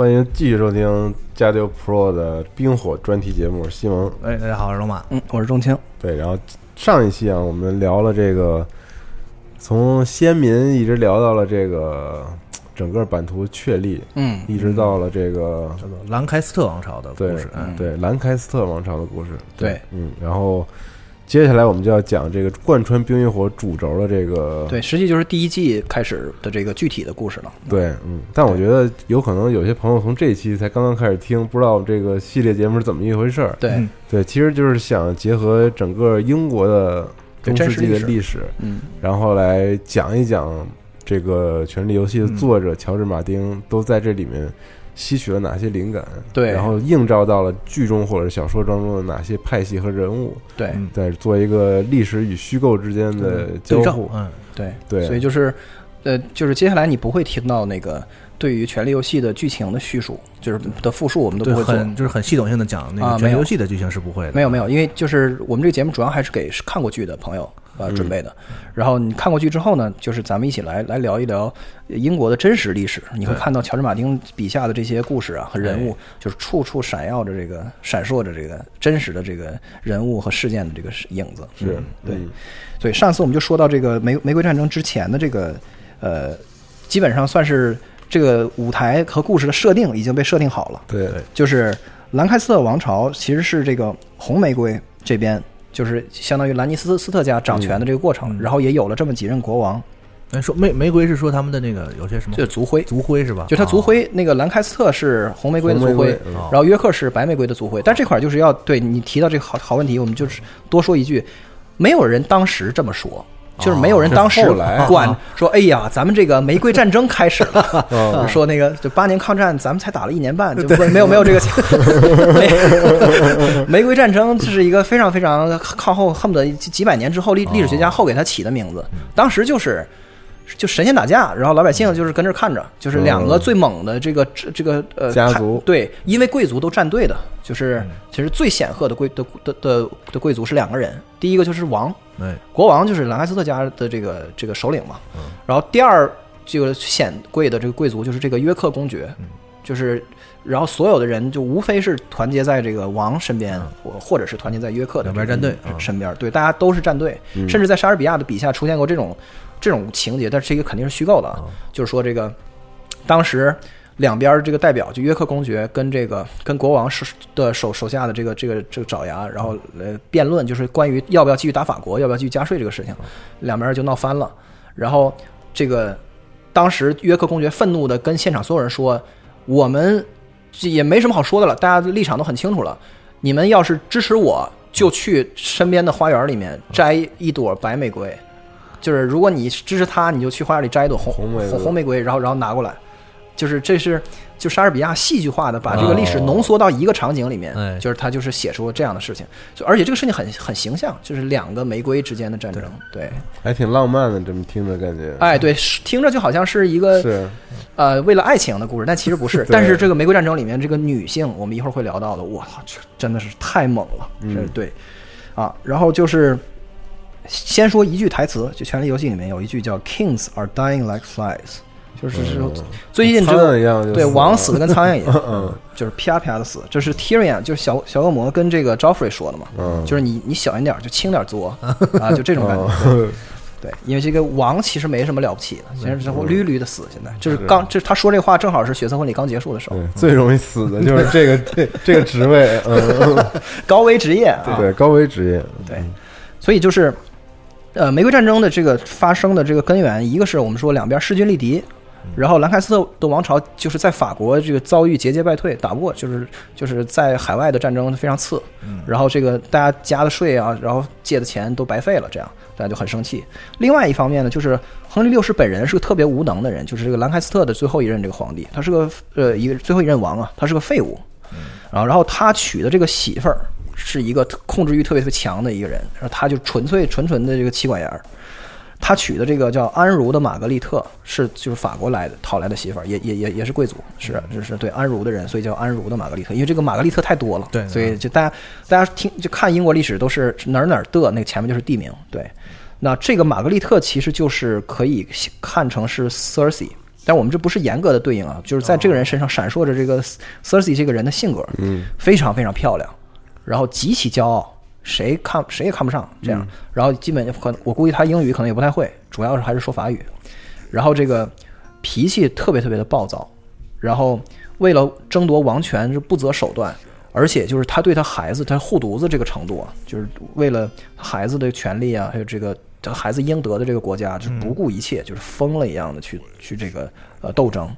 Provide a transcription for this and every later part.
欢迎继续收听加六 Pro 的冰火专题节目，西蒙。哎，大家好，我是龙马。嗯，我是钟青。对，然后上一期啊，我们聊了这个从先民一直聊到了这个整个版图确立，嗯，一直到了这个叫做兰开斯特王朝的故对事。嗯，对兰开斯特王朝的故事。对，嗯，然后接下来我们就要讲这个贯穿冰与火主轴的这个对，实际就是第一季开始的这个具体的故事了。对，嗯，但我觉得有可能有些朋友从这一期才刚刚开始听，不知道这个系列节目是怎么一回事儿。对，嗯。对，其实就是想结合整个英国的中世纪的历史，嗯，然后来讲一讲这个《权力游戏》的作者乔治·马丁都在这里面吸取了哪些灵感，对然后映照到了剧中或者小说当中的哪些派系和人物，对，嗯在做一个历史与虚构之间的交对照互。。嗯，对，对所以就是，呃，就是接下来你不会听到那个对于《权力游戏》的剧情的叙述，就是的复述，我们都，不会做。很就是很系统性的讲那个权力游戏的剧情是不会的。没有没有，因为就是我们这个节目主要还是给看过剧的朋友呃准备的。然后你看过去之后呢，就是咱们一起来来聊一聊英国的真实历史。你会看到乔治马丁笔下的这些故事啊和人物，就是处处闪耀着这个闪烁着这个真实的这个人物和事件的这个影子。是嗯，对。嗯所以上次我们就说到这个玫玫瑰战争之前的这个呃，基本上算是这个舞台和故事的设定已经被设定好了。对，就是兰开斯特王朝其实是这个红玫瑰这边，就是相当于兰尼斯斯特家掌权的这个过程，嗯然后也有了这么几任国王，那，说玫玫瑰是说他们的那个有些什么就是族徽。族徽是吧？就他族哦徽，那个兰开斯特是红玫瑰的族徽然后约克是白玫瑰的族徽。但这块儿就是要对你提到这个好好问题，我们就是多说一句，没有人当时这么说，就是没有人当时管说，哎呀，咱们这个玫瑰战争开始了，嗯说那个就八年抗战，咱们才打了一年半，就不没有没有这个玫 玫瑰战争，这是一个非常非常靠后，恨不得几几百年之后历历史学家后给他起的名字，当时就是。就神仙打架，然后老百姓就是跟这看着，就是两个最猛的这个这这个呃家族。对，因为贵族都站队的，就是其实最显赫的贵的的的的贵族是两个人，第一个就是王，哎，国王就是兰开斯特家的这个这个首领嘛，然后第二这个显贵的这个贵族就是这个约克公爵，就是然后所有的人就无非是团结在这个王身边，或或者是团结在约克的两边这个站队啊身边，对，大家都是站队，甚至在莎士比亚的笔下出现过这种这种情节，但是这个肯定是虚构的，啊，就是说这个当时。两边这个代表就约克公爵跟这个跟国王手的手手下的这个这个这个爪牙，然后呃辩论，就是关于要不要继续打法国，要不要继续加税这个事情，两边就闹翻了。然后这个当时约克公爵愤怒的跟现场所有人说：“我们也没什么好说的了，大家的立场都很清楚了。你们要是支持我，就去身边的花园里面摘一朵白玫瑰。就是如果你支持他，你就去花园里摘一朵红红玫瑰红红玫瑰，然后然后拿过来。就是这是就莎士比亚戏剧化的把这个历史哦浓缩到一个场景里面，哎就是他就是写出这样的事情，就而且这个事情很很形象，就是两个玫瑰之间的战争，对，还挺浪漫的，这么听着感觉。哎，对，听着就好像是一个是，呃为了爱情的故事，但其实不是。但是这个玫瑰战争里面这个女性，我们一会儿会聊到的，我操，这真的是太猛了，嗯这对啊。然后就是先说一句台词，就《权力游戏》里面有一句叫 “Kings are dying like flies”，就是说最近只苍有蝇一样对王死的跟苍蝇一样，嗯就是啪啪的死。这是 Tyrion，就是小小恶魔跟这个 Joffrey 说的嘛，嗯，就是你你小心点，就轻点作 啊，就这种感觉。嗯对，因为这个王其实没什么了不起的，其实之后屡屡的死。现在。就是是刚，这他说这话正好是血色婚礼刚结束的时候，最容易死的就是这个 这这个职位，嗯，高危职业啊。对，高危职业，对，所以就是，呃，玫瑰战争的这个发生的这个根源，一个是我们说两边势均力敌，然后兰开斯特的王朝就是在法国这个遭遇节节败退，打不过，就是就是在海外的战争非常次，然后这个大家加的税啊，然后借的钱都白费了，这样大家就很生气。另外一方面呢，就是亨利六世本人是个特别无能的人，就是这个兰开斯特的最后一任这个皇帝，他是个呃一个最后一任王啊，他是个废物，然后然后他娶的这个媳妇儿是一个控制欲特别特别强的一个人，然后他就纯粹纯纯的这个妻管严儿。他娶的这个叫安茹的玛格丽特是就是法国来的讨来的媳妇儿，也也也也是贵族，是就是对安茹的人，所以叫安茹的玛格丽特。因为这个玛格丽特太多了，对所以就大家大家听就看英国历史都是哪儿哪儿的，那个前面就是地名。对，那这个玛格丽特其实就是可以看成是 Cersei，但我们这不是严格的对应啊，就是在这个人身上闪烁着这个 Cersei 这个人的性格，嗯非常非常漂亮，然后极其骄傲，谁看谁也看不上这样。然后基本可能我估计他英语可能也不太会，主要是还是说法语。然后这个脾气特别特别的暴躁，然后为了争夺王权是不择手段，而且就是他对他孩子他护犊子这个程度啊，就是为了孩子的权利啊，还有这个他孩子应得的这个国家，就是不顾一切，就是疯了一样的去去这个呃斗争。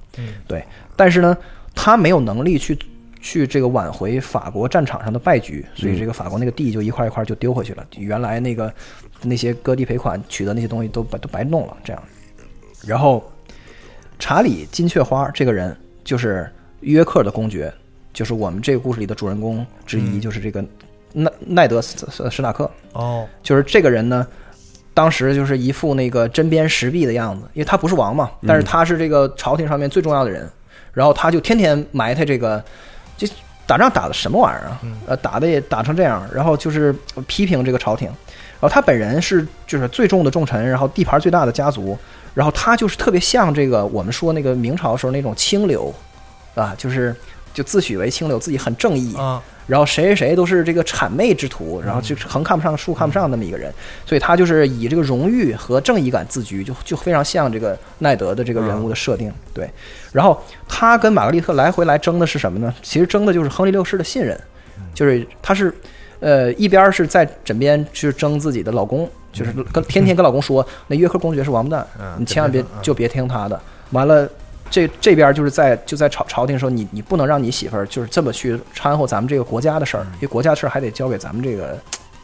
对，但是呢，他没有能力去去这个挽回法国战场上的败局，所以这个法国那个地就一块一块就丢回去了。原来那个那些割地赔款取得那些东西都白都白弄了，这样。然后查理金雀花这个人就是约克的公爵，就是我们这个故事里的主人公之一，就是这个奈奈德斯斯史塔克。哦，就是这个人呢，当时就是一副那个针砭时弊的样子，因为他不是王嘛，但是他是这个朝廷上面最重要的人，然后他就天天埋汰这个，就打仗打的什么玩意儿啊？呃，打的也打成这样，然后就是批评这个朝廷，然后他本人是就是最重的重臣，然后地盘最大的家族，然后他就是特别像这个我们说那个明朝时候那种清流，啊，就是就自诩为清流，自己很正义，啊，然后谁谁谁都是这个谄媚之徒，然后就是横看不上竖看不上那么一个人，所以他就是以这个荣誉和正义感自居，就就非常像这个奈德的这个人物的设定。对，然后他跟玛格丽特来回来争的是什么呢？其实争的就是亨利六世的信任，就是他是呃一边是在枕边去争自己的老公，就是跟天天跟老公说那约克公爵是王八蛋，嗯你千万别就别听他的。完了。这这边就是在就在朝朝廷说你你不能让你媳妇儿就是这么去掺和咱们这个国家的事儿，因为国家的事儿还得交给咱们这个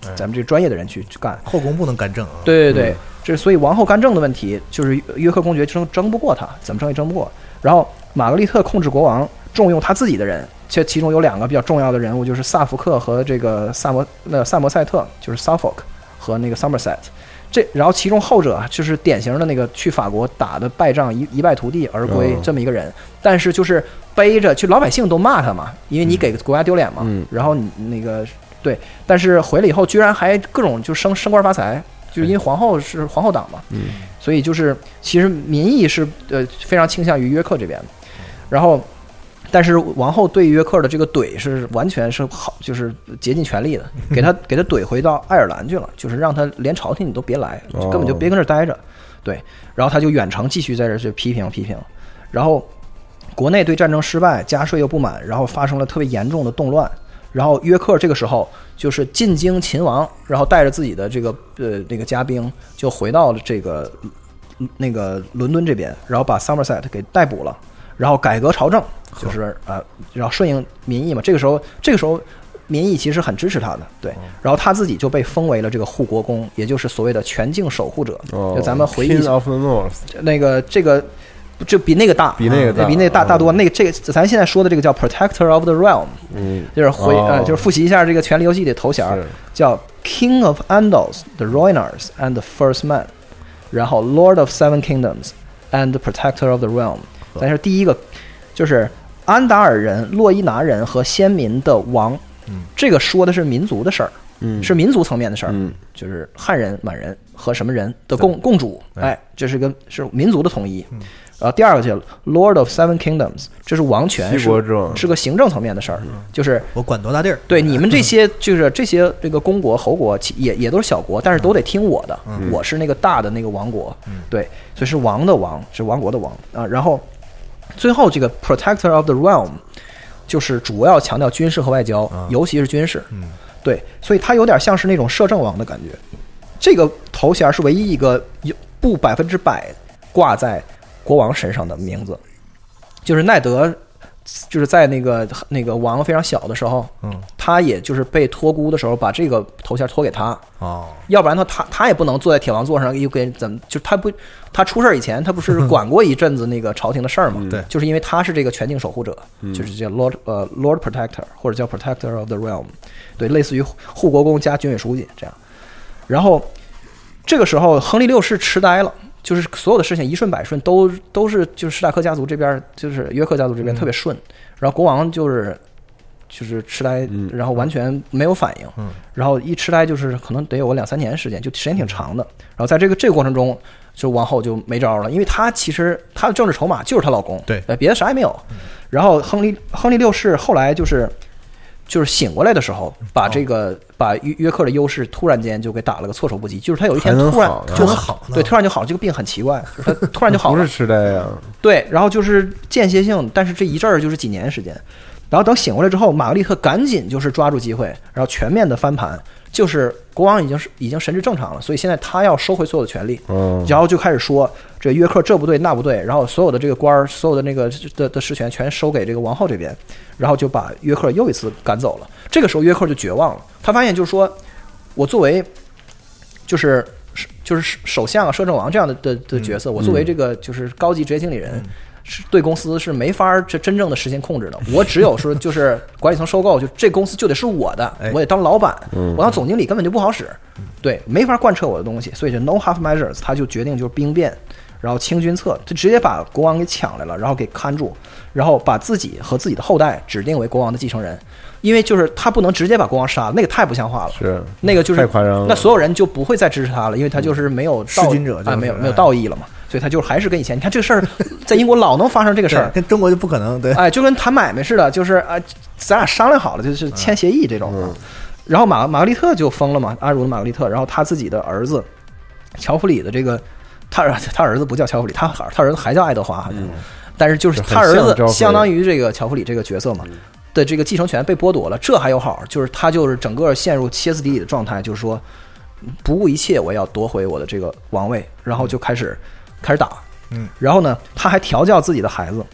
嗯咱们这个专业的人去去干。后宫不能干政啊。对对对，这所以王后干政的问题，就是约约克公爵争争不过他，怎么争也争不过。然后玛格丽特控制国王，重用他自己的人，这其中有两个比较重要的人物，就是萨福克和这个萨摩那萨摩塞特，就是 Suffolk 和那个 Somerset。这然后其中后者啊就是典型的那个去法国打的败仗一一败涂地而归哦。这么一个人，但是就是背着，就老百姓都骂他嘛，因为你给国家丢脸嘛。嗯。然后你那个对，但是回来以后居然还各种就升升官发财，就是因为皇后是皇后党嘛，嗯，所以就是其实民意是呃非常倾向于约克这边的，然后。但是王后对约克的这个怼是完全是好，就是竭尽全力的，给他给他怼回到爱尔兰去了，就是让他连朝廷你都别来，哦根本就别跟这儿待着。对，然后他就远程继续在这儿去批评批评，然后国内对战争失败，加税又不满，然后发生了特别严重的动乱。然后约克这个时候就是进京勤王，然后带着自己的这个呃那个家兵就回到了这个嗯那个伦敦这边，然后把 Somerset 给逮捕了，然后改革朝政，就是呃然后顺应民意嘛。这个时候这个时候民意其实很支持他的，对。然后他自己就被封为了这个护国公，也就是所谓的全境守护者。哦就咱们回忆一下 of the North，那个这个就比那个大，比那个大比那个大哦大多。那个这个咱现在说的这个叫 Protector of the Realm，嗯，就是回哦呃就是复习一下这个《权力游戏》里的头衔，叫 King of Andals, the Ruiners and the First Man，然后 Lord of Seven Kingdoms and the Protector of the Realm。但是第一个就是安达尔人、洛伊拿人和先民的王，嗯这个说的是民族的事儿，嗯是民族层面的事儿。嗯就是汉人、满人和什么人的共共主，对哎，这是个是民族的统一嗯。然后第二个叫 Lord of Seven Kingdoms，这是王权，七是是个行政层面的事儿，就是我管多大地儿？对 你们这些就是这些这个公国侯国，也也都是小国，但是都得听我的，嗯我是那个大的那个王国嗯，对，所以是王的王，是王国的王啊。然后最后这个 Protector of the Realm，就是主要强调军事和外交啊，尤其是军事。嗯对，所以他有点像是那种摄政王的感觉。这个头衔是唯一一个有不百分之百挂在国王身上的名字，就是奈德，就是在那个那个王非常小的时候，嗯。他也就是被托孤的时候把这个头衔托给他，哦。要不然他他他也不能坐在铁王座上又给怎么就他不他出事儿以前他不是管过一阵子那个朝廷的事儿吗？对。就是因为他是这个全境守护者，就是叫 Lord 呃 Lord Protector 或者叫 Protector of the Realm，对，类似于护国公加军委书记这样。然后这个时候亨利六世痴呆了。就是所有的事情一顺百顺，都都是就是史塔克家族这边，就是约克家族这边特别顺，然后国王就是就是痴呆嗯，然后完全没有反应，嗯然后一痴呆就是可能得有个两三年时间，就时间挺长的。然后在这个这个过程中，就王后就没招了，因为她其实她的政治筹码就是她老公，对呃，别的啥也没有。然后亨利亨利六世后来就是就是醒过来的时候，把这个、把约约克的优势突然间就给打了个措手不及，就是他有一天突然就好对，突然就好，这个病很奇怪，他 突然就好了。不是，痴呆呀，对，然后就是间歇性，但是这一阵儿就是几年时间，然后等醒过来之后，玛格丽特赶紧就是抓住机会，然后全面的翻盘，就是国王已经是已经神志正常了，所以现在他要收回所有的权利，嗯，然后就开始说这约克这不对那不对，然后所有的这个官儿，所有的那个的的实权全收给这个王后这边，然后就把约克又一次赶走了。这个时候约克就绝望了，他发现就是说，我作为就是就是首相啊、摄政王这样的的的角色，我作为这个就是高级职业经理人。是对公司是没法儿真正的实现控制的，我只有说就是管理层收购，就这公司就得是我的，我得当老板，我当总经理根本就不好使，对，没法贯彻我的东西，所以就 no half measures，他就决定就是兵变，然后清君侧，就直接把国王给抢来了，然后给看住，然后把自己和自己的后代指定为国王的继承人，因为就是他不能直接把国王杀了，那个太不像话了。是。那个就是太夸张了。那所有人就不会再支持他了，因为他就是没有道弑君者就是啊，没有没有哎道义了嘛，所以他就还是跟以前，你看这个事儿在英国老能发生这个事儿，跟中国就不可能，对，哎，就跟谈买卖似的，就是啊，咱俩商量好了，就是签协议这种。嗯。然后马玛格丽特就疯了嘛，阿茹的玛格丽特，然后他自己的儿子乔弗里的这个，他儿他儿子不叫乔弗里，他他儿子还叫爱德华，好像，但是就是他儿子相当于这个乔弗里这个角色嘛。的这个继承权被剥夺了，这还有好，就是他就是整个陷入歇斯底里的状态，就是说不顾一切我要夺回我的这个王位，然后就开始开始打，嗯，然后呢，他还调教自己的孩子，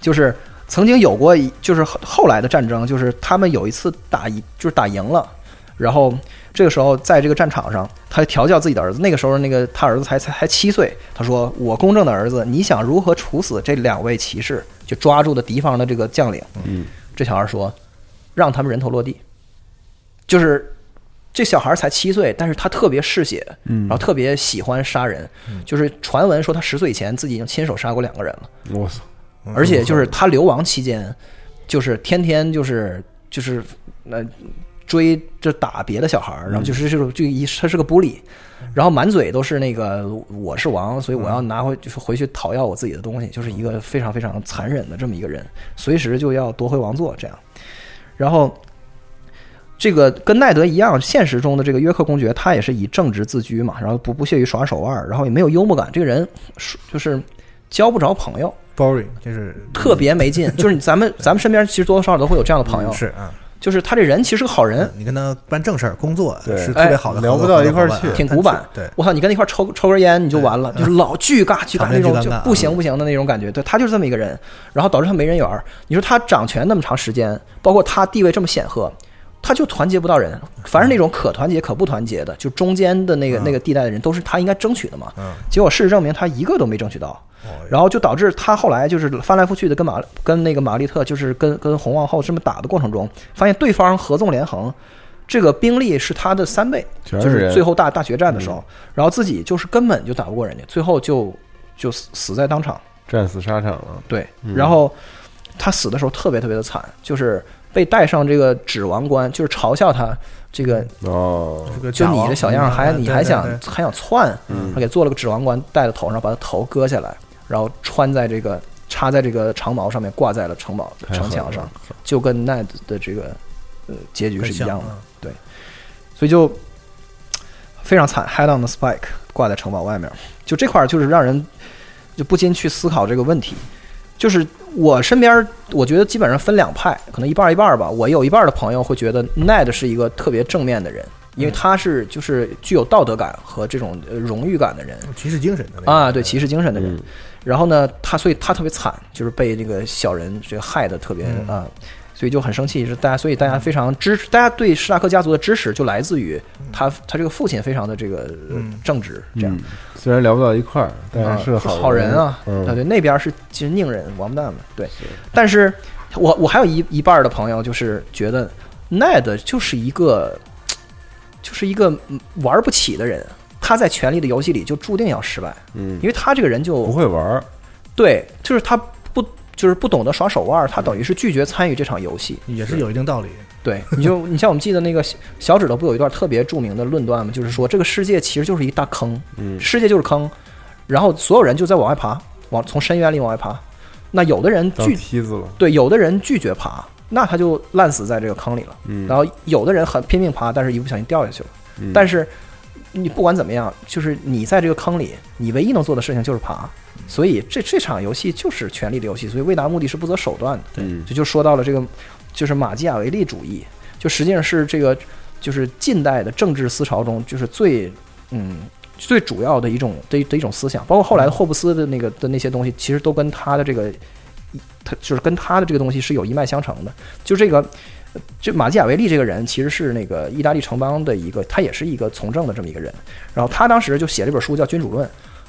就是曾经有过一，就是后后来的战争，就是他们有一次打赢，就是打赢了，然后这个时候在这个战场上，他调教自己的儿子。那个时候，那个他儿子才才才七岁，他说：“我公正的儿子，你想如何处死这两位骑士？就抓住的敌方的这个将领。”嗯，这小孩说：“让他们人头落地。”就是这小孩才七岁，但是他特别嗜血，嗯然后特别喜欢杀人。就是传闻说他十岁以前自己已经亲手杀过两个人了。我操，而且就是他流亡期间，就是天天就是就是呃追着打别的小孩儿，然后就是这种就一他是个 bully，然后满嘴都是那个我是王，所以我要拿回就是回去讨要我自己的东西，就是一个非常非常残忍的这么一个人，随时就要夺回王座这样，然后。这个跟奈德一样，现实中的这个约克公爵，他也是以正直自居嘛，然后不不屑于耍手腕，然后也没有幽默感。这个人就是交不着朋友，boring 就是特别没劲。就是咱们咱们身边其实多多少少都会有这样的朋友，是啊，就是他这人其实是个好人，你跟他办正事儿、工作对是特别好的，聊不到一块儿去挺古板。对，我操，你跟他一块儿抽抽根烟你就完了，就是老巨尬巨尬那种，就不行不行的那种感觉。对他就是这么一个人，然后导致他没人缘儿。你说他掌权那么长时间，包括他地位这么显赫。他就团结不到人，凡是那种可团结可不团结的，就中间的那个那个地带的人，都是他应该争取的嘛。嗯，结果事实证明，他一个都没争取到。哦然后就导致他后来就是翻来覆去的跟马跟那个玛丽特，就是跟跟红皇后这么打的过程中，发现对方合纵连横，这个兵力是他的三倍，就是最后大大决战的时候，然后自己就是根本就打不过人家，最后就就死死在当场。战死沙场了，对，嗯然后他死的时候特别特别的惨，就是被戴上这个指王冠，就是嘲笑他这个哦，就你这小样儿还你还想对对对。还想窜，嗯。他给做了个指王冠戴在头上，把他头割下来，然后穿在这个插在这个长矛上面，挂在了城堡城墙上，就跟奈的这个呃结局是一样的，对。所以就非常惨，head on the spike 挂在城堡外面，就这块儿就是让人就不禁去思考这个问题。就是我身边，我觉得基本上分两派，可能一半儿一半儿吧。我有一半儿的朋友会觉得 Ned 是一个特别正面的人，因为他是就是具有道德感和这种呃荣誉感的人骑士精神的那个啊，对骑士精神的人。嗯然后呢，他所以他特别惨，就是被这个小人这个害的特别嗯啊，所以就很生气。是大家，所以大家非常支持，大家对史塔克家族的支持就来自于他他这个父亲非常的这个正直，这样。嗯，虽然聊不到一块儿，但啊是是好好人啊，嗯，对对，那边是其实宁人王八蛋嘛，对。但是我我还有一一半的朋友就是觉得 Ned 就是一个就是一个嗯玩不起的人，他在权力的游戏里就注定要失败，嗯。因，为他这个人就不会玩儿，对，就是他不就是不懂得耍手腕儿，他等于是拒绝参与这场游戏。也是有一定道理。对，你就你像我们记得那个小小指头不有一段特别著名的论断吗？就是说这个世界其实就是一大坑，嗯世界就是坑，然后所有人就在往外爬，往从深渊里往外爬。那有的人当拒梯子了，对，有的人拒绝爬，那他就烂死在这个坑里了。嗯，然后有的人很拼命爬，但是一不小心掉下去了。嗯但是你不管怎么样，就是你在这个坑里，你唯一能做的事情就是爬。所以这这场游戏就是权力的游戏，所以为达目的是不择手段的。嗯这就说到了这个，就是马基雅维利主义，就实际上是这个就是近代的政治思潮中就是最嗯最主要的一种的的一种思想，包括后来的霍布斯的那个的那些东西，其实都跟他的这个他就是跟他的这个东西是有一脉相承的。就这个，就马基雅维利这个人其实是那个意大利城邦的一个，他也是一个从政的这么一个人。然后他当时就写了一本书叫《君主论》，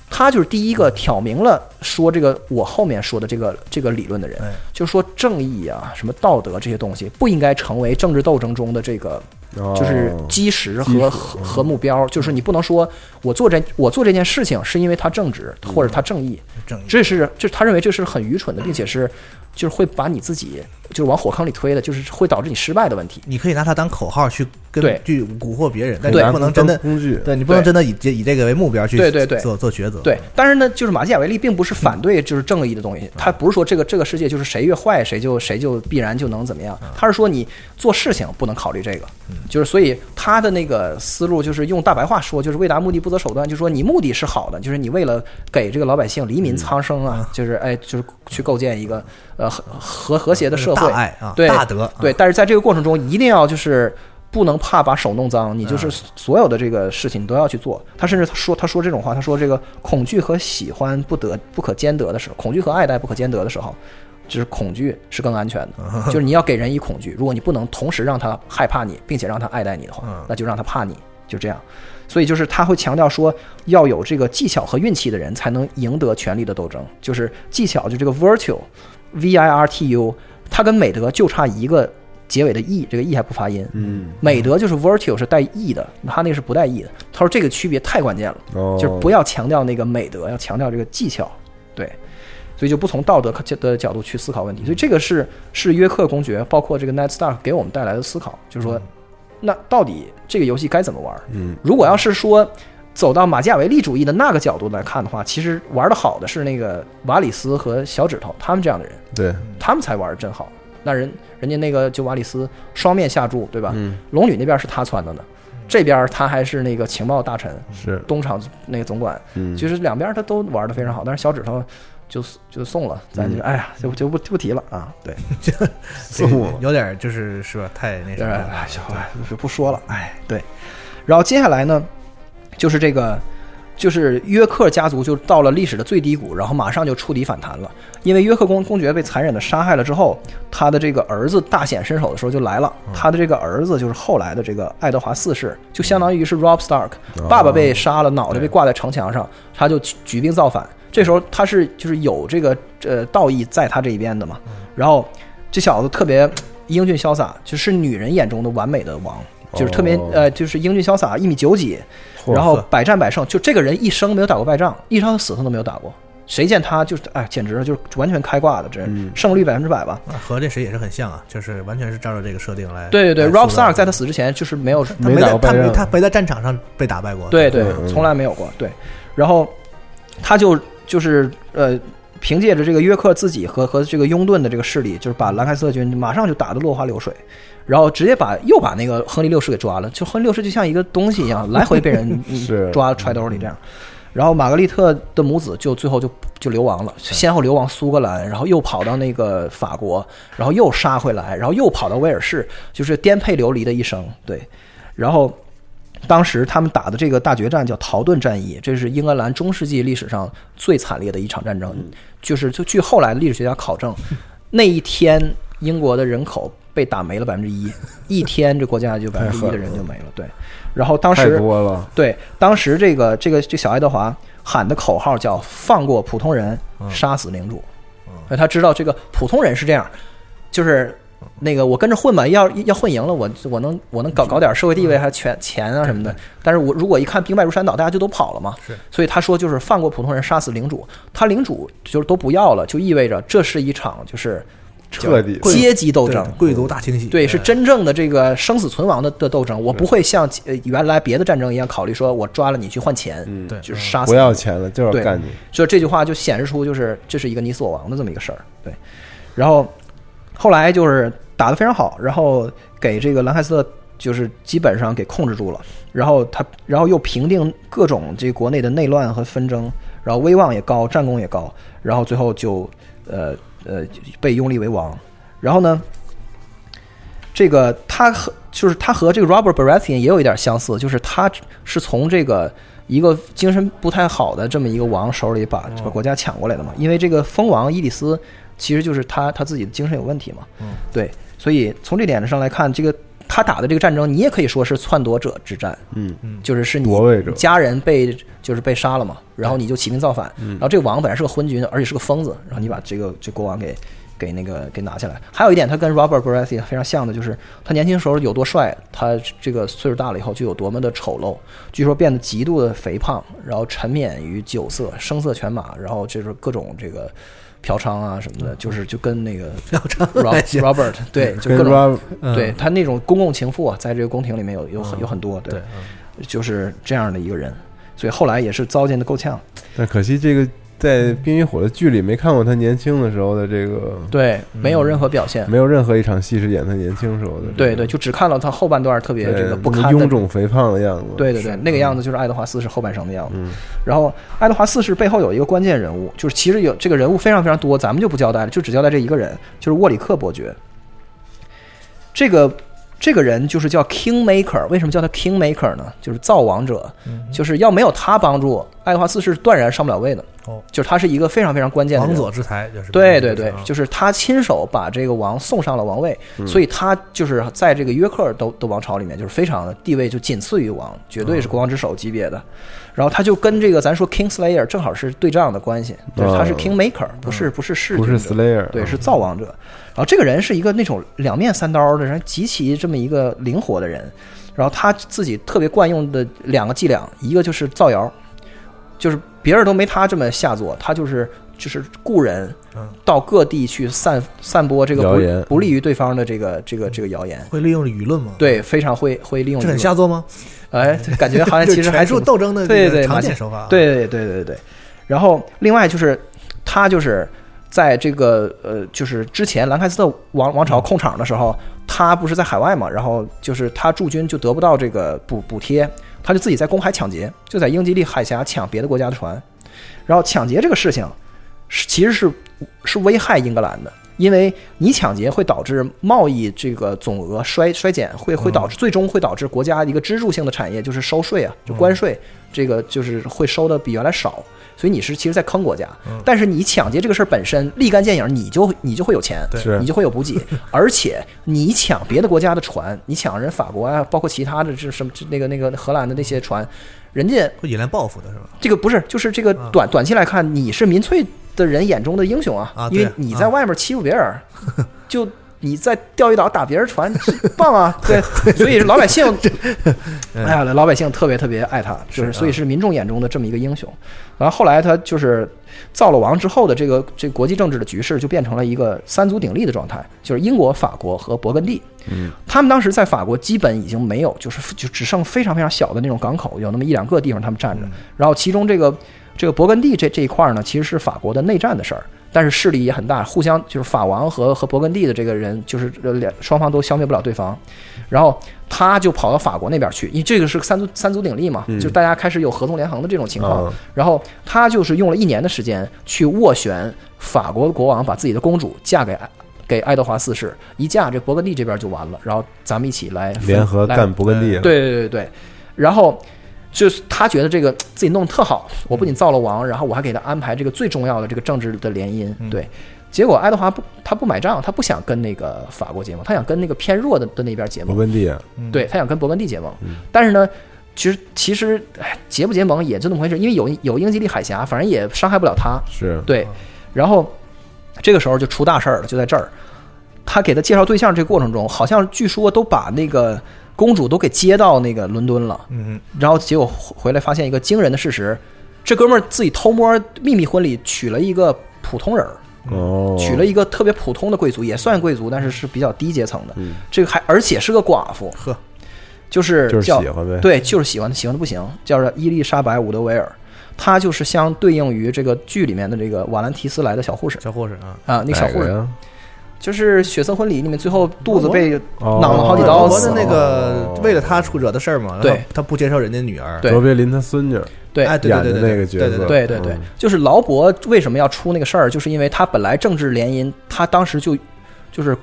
他就是第一个挑明了说这个我后面说的这个这个理论的人哎，就说正义啊、什么道德这些东西不应该成为政治斗争中的这个就是哦基石和和和目标，就是你不能说我做这我做这件事情是因为它正直或者它正义，正义。这是就是他认为这是很愚蠢的，并且是就是会把你自己就是往火坑里推的，就是会导致你失败的问题。你可以拿它当口号去跟去蛊惑别人，但对你不能真的，工具，对你不能真的以这以这个为目标去对对对。做做抉择。对，但是呢，就是马基雅维利并不是反对就是正义的东西，他不是说这个这个世界就是谁越坏谁就谁就必然就能怎么样，他是说你做事情不能考虑这个，就是所以他的那个思路就是用大白话说，就是为达目的不择手段，就是说你目的是好的，就是你为了给这个老百姓黎民苍生啊，就是哎就是去构建一个呃和和和谐的社会。大，爱啊，对大德啊，对，但是在这个过程中一定要就是不能怕把手弄脏，你就是所有的这个事情你都要去做。他甚至说他说这种话，他说这个恐惧和喜欢不得不可兼得的时候，恐惧和爱戴不可兼得的时候，就是恐惧是更安全的，就是你要给人以恐惧，如果你不能同时让他害怕你，并且让他爱戴你的话嗯，那就让他怕你，就这样。所以就是他会强调说，要有这个技巧和运气的人才能赢得权力的斗争。就是技巧，就这个 virtue，v i r t u，它跟美德就差一个结尾的 e，这个 e 还不发音。嗯，美德就是 virtue 是带 e 的，他那个是不带 e 的。他说这个区别太关键了，哦，就是不要强调那个美德，要强调这个技巧。对，所以就不从道德的角度去思考问题。所以这个是是约克公爵，包括这个 Ned Stark 给我们带来的思考，就是说，那到底这个游戏该怎么玩？嗯。如果要是说走到马基雅维利主义的那个角度来看的话，其实玩的好的是那个瓦里斯和小指头他们这样的人，对，他们才玩的真好。那人人家那个就瓦里斯双面下注，对吧？嗯。龙女那边是他撺的呢，这边他还是那个情报大臣，是，东厂那个总管，嗯，其实两边他都玩的非常好，但是小指头就就送了，咱就、嗯哎呀就就不就不提了啊，对 送了，有点就是是吧？太那什么了，哎，就不说了，哎，对。然后接下来呢，就是这个，就是约克家族就到了历史的最低谷，然后马上就触底反弹了。因为约克公公爵被残忍的杀害了之后，他的这个儿子大显身手的时候就来了。他的这个儿子就是后来的这个爱德华四世，就相当于是 Rob Stark，爸爸被杀了，脑袋被挂在城墙上，他就举举兵造反。这时候他是就是有这个呃道义在他这一边的嘛。然后这小子特别英俊潇洒，就是女人眼中的完美的王，就是特别哦呃就是英俊潇洒，一米九几，然后百战百胜。就这个人一生没有打过败仗，一场死他都没有打过。谁见他就是哎，简直就是完全开挂的，这嗯胜率百分之百吧。和那谁也是很像啊，就是完全是照着这个设定来。对对对，Rob 来塑造 Stark 在他死之前就是没有他没在他没他没在战场上被打败过。对对嗯，从来没有过。对，然后他就就是呃，凭借着这个约克自己和和这个拥趸的这个势力，就是把兰开斯特军马上就打得落花流水，然后直接把又把那个亨利六世给抓了。就亨利六世就像一个东西一样，来回被人 抓揣兜里这样。然后玛格丽特的母子就最后就就流亡了，先后流亡苏格兰，然后又跑到那个法国，然后又杀回来，然后又跑到威尔士，就是颠沛流离的一生。对，然后当时他们打的这个大决战叫陶顿战役，这是英格兰中世纪历史上最惨烈的一场战争。就是就据后来的历史学家考证，那一天英国的人口被打没了百分之一，一天这国家就百分之一的人就没了。对，然后当时，对，当时这个这个这小爱德华喊的口号叫“放过普通人，杀死领主”，他知道这个普通人是这样，就是那个我跟着混吧，要要混赢了，我我能我能搞搞点社会地位还权钱啊什么的。但是我如果一看兵败如山倒，大家就都跑了嘛。是，所以他说就是放过普通人，杀死领主。他领主就是都不要了，就意味着这是一场就是彻底阶级斗争。贵族大清洗，对，是真正的这个生死存亡的的斗争。我不会像呃原来别的战争一样考虑说我抓了你去换钱，嗯对就是杀死不要钱了，就是干你。所以这句话就显示出就是这是一个你死我亡的这么一个事儿。对，然后后来就是打得非常好，然后给这个兰开斯特就是基本上给控制住了，然后他然后又平定各种这国内的内乱和纷争，然后威望也高，战功也高，然后最后就呃呃被拥立为王。然后呢，这个他和就是他和这个 Robert Baratheon 也有一点相似，就是他是从这个一个精神不太好的这么一个王手里把这个国家抢过来的嘛。因为这个蜂王伊里斯其实就是他他自己的精神有问题嘛。嗯，对，所以从这点上来看，这个他打的这个战争，你也可以说是篡夺者之战，嗯嗯，就是是你家人被就是被杀了嘛，然后你就起兵造反，然后这个王本来是个昏君，而且是个疯子，然后你把这个这国王给给那个给拿下来。还有一点，他跟 Robert Baratheon 非常像的，就是他年轻时候有多帅，他这个岁数大了以后就有多么的丑陋。据说变得极度的肥胖，然后沉湎于酒色，声色犬马，然后就是各种这个嫖娼啊什么的，就是就跟那个 Robert 对，就跟各种对他那种公共情妇啊，在这个宫廷里面有有很嗯。有很多，对就是这样的一个人，所以后来也是糟践的够呛。但可惜这个在《冰与火》的剧里没看过他年轻的时候的这个，对，没有任何表现。没有任何一场戏是演他年轻时候的这个。对对，就只看到他后半段特别这个不堪的。臃肿肥胖的样子。对对对，那个样子就是爱德华四世后半生的样子。嗯然后爱德华四世背后有一个关键人物，就是其实有这个人物非常非常多，咱们就不交代了，就只交代这一个人，就是沃里克伯爵。这个这个人就是叫 Kingmaker，为什么叫他 Kingmaker 呢？就是造王者，嗯就是要没有他帮助，爱德华四世断然上不了位的。哦，就是他是一个非常非常关键的王佐之才就是。对对对，啊就是他亲手把这个王送上了王位，所以他就是在这个约克的的王朝里面，就是非常的地位就仅次于王，绝对是国王之首级别的。然后他就跟这个咱说 Kingslayer 正好是对仗的关系，就是他是哦 Kingmaker，不是不是弑不是 Slayer，对，嗯。是造王者。然后这个人是一个那种两面三刀的人，极其这么一个灵活的人。然后他自己特别惯用的两个伎俩，一个就是造谣，就是别人都没他这么下作，他就是就是雇人嗯到各地去散散播这个不不利于对方的这个这个这个谣言。会利用舆论吗？，对，非常会会利用这很下作吗？哎，感觉好像 其实还权术挺斗争的常见手法，，对对对对对对。然后另外就是他就是在这个呃，就是之前兰开斯特王王朝控场的时候，他不是在海外嘛，然后就是他驻军就得不到这个补补贴，他就自己在公海抢劫，就在英吉利海峡抢别的国家的船，然后抢劫这个事情是其实是是危害英格兰的。因为你抢劫会导致贸易这个总额衰衰减，会会导致最终会导致国家一个支柱性的产业就是收税啊，就关税，这个就是会收的比原来少，所以你是其实在坑国家。但是你抢劫这个事儿本身立竿见影，你就你就会有钱，你就会有补给，而且你抢别的国家的船，你抢人法国啊，包括其他的这什么这那个那个荷兰的那些船，人家会引来报复的是吧？这个不是，就是这个啊。短短期来看，你是民粹的人眼中的英雄啊，因为你在外面欺负别人，就你在钓鱼岛打别人船，棒啊！对，所以老百姓，哎呀，老百姓特别特别爱他，就是是所以是民众眼中的这么一个英雄。然后后来他就是造了王之后的这个这国际政治的局势就变成了一个三足鼎立的状态，就是英国、法国和勃艮第。嗯，他们当时在法国基本已经没有，就是就只剩非常非常小的那种港口，有那么一两个地方他们站着。然后其中这个这个勃艮第这这一块呢，其实是法国的内战的事儿，但是势力也很大，互相就是法王和和勃艮第的这个人，就是呃两双方都消灭不了对方。然后他就跑到法国那边去，因为这个是三足三足鼎立嘛，嗯就是大家开始有合纵连横的这种情况。啊然后他就是用了一年的时间去斡旋法国国王把自己的公主嫁给爱给爱德华四世，一嫁这勃艮第这边就完了，然后咱们一起来联合干勃艮第了。对对对对，然后就是他觉得这个自己弄得特好，我不仅造了王，然后我还给他安排这个最重要的这个政治的联姻，嗯。对。结果爱德华不，他不买账，他不想跟那个法国结盟，他想跟那个偏弱的的那边结盟。勃。艮第啊，嗯。对他想跟勃艮第结盟，嗯。但是呢，其实其实哎结不结盟也就那么回事，因为有有英吉利海峡，反正也伤害不了他。是。对，然后这个时候就出大事儿了，就在这儿，他给他介绍对象这个过程中，好像据说都把那个公主都给接到那个伦敦了，嗯。然后结果回回来发现一个惊人的事实，这哥们儿自己偷摸秘密婚礼娶了一个普通人儿，哦，娶了一个特别普通的贵族，也算贵族，但是是比较低阶层的。嗯。这个还而且是个寡妇，呵，就是就是叫喜欢呗，对，就是喜欢喜欢的不行，叫做伊丽莎白·伍德维尔，她就是相对应于这个剧里面的这个瓦兰提斯莱的小护士。小护士啊，啊，那个小护士？就是《血色婚礼》里面最后肚子被哦。攮了好几刀死了。我的那个为了他出惹的事儿嘛，对。然后他不接受人家女儿，对。卓别林他孙女对。哎，对演对对对的那个角色，对对对对对嗯，就是劳勃为什么要出那个事儿，就是因为他本来政治联姻，他当时就就是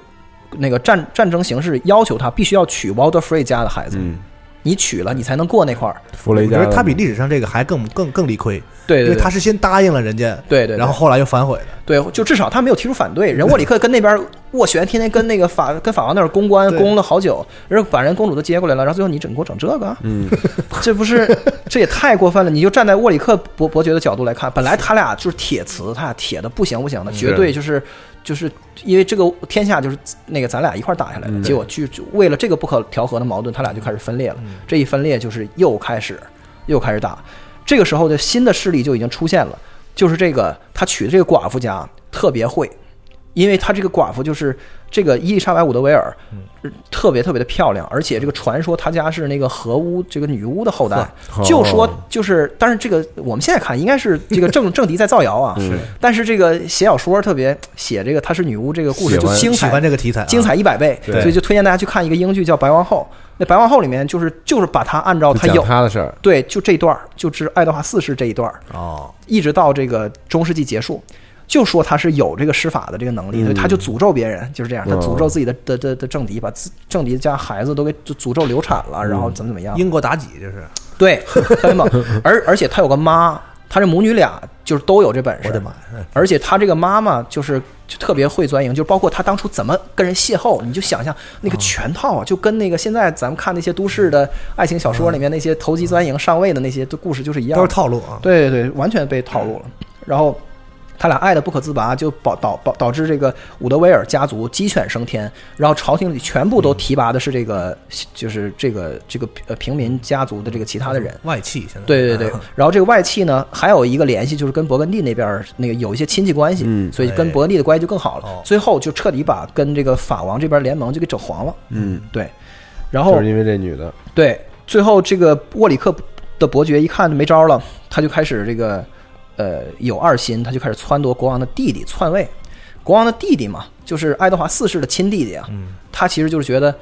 那个战战争形势要求他必须要娶 Walter Free 家的孩子，嗯，你娶了你才能过那块儿。我觉得他比历史上这个还更更更理亏，对对对，因为他是先答应了人家，对对，对然后后来又反悔了。对，就至少他没有提出反对。人沃里克跟那边斡旋，天天跟那个法跟法王那儿公关对攻了好久，然后把人公主都接过来了，然后最后你整给我整这个，嗯，这不是这也太过分了！你就站在沃里克伯伯爵的角度来看，本来他俩就是铁瓷，他俩铁的不行不行的，绝对就是就是因为这个天下就是那个咱俩一块儿打下来的，嗯结果去就为了这个不可调和的矛盾，他俩就开始分裂了。这一分裂就是又开始又开始打，这个时候的新的势力就已经出现了，就是这个他娶的这个寡妇家特别会，因为他这个寡妇就是这个伊丽莎白·伍德维尔，特别特别的漂亮，而且这个传说她家是那个河巫这个女巫的后代，就说哦就是，但是这个我们现在看应该是这个政政敌在造谣啊，是。但是这个写小说特别写这个她是女巫这个故事就精喜欢彩。这个题材啊，精彩一百倍，对。所以就推荐大家去看一个英剧叫《白王后》。那《白王后》里面就是就是把它按照就讲它有他的事儿，对，就这段儿，就是爱德华四世这一段儿，哦，一直到这个中世纪结束，就说他是有这个施法的这个能力，嗯所以他就诅咒别人，就是这样，他哦诅咒自己的的的的政敌，把自政敌家孩子都给就诅咒流产了，然后怎么怎么样。英国妲己就是，对，特别猛。而而且他有个妈，他这母女俩就是都有这本事。我的妈！而且他这个妈妈就是就特别会钻营，就包括他当初怎么跟人邂逅，你就想象那个全套啊，就跟那个现在咱们看那些都市的爱情小说里面那些投机钻营上位的那些的故事就是一样都，是套路啊。对对对，完全被套路了。然后他俩爱的不可自拔，就导导导导致这个伍德维尔家族鸡犬升天，然后朝廷里全部都提拔的是这个 就是这个这个呃平民家族的这个其他的人。外戚现在对对对，然后这个外戚呢，还有一个联系，就是跟勃艮第那边儿那个有一些亲戚关系，嗯所以跟勃艮第的关系就更好了。哦最后就彻底把跟这个法王这边联盟就给整黄了。嗯，对，然后就是因为这女的，对，最后这个沃里克的伯爵一看没招了，他就开始这个呃有二心，他就开始撺掇国王的弟弟篡位。国王的弟弟嘛，就是爱德华四世的亲弟弟啊，嗯他其实就是觉得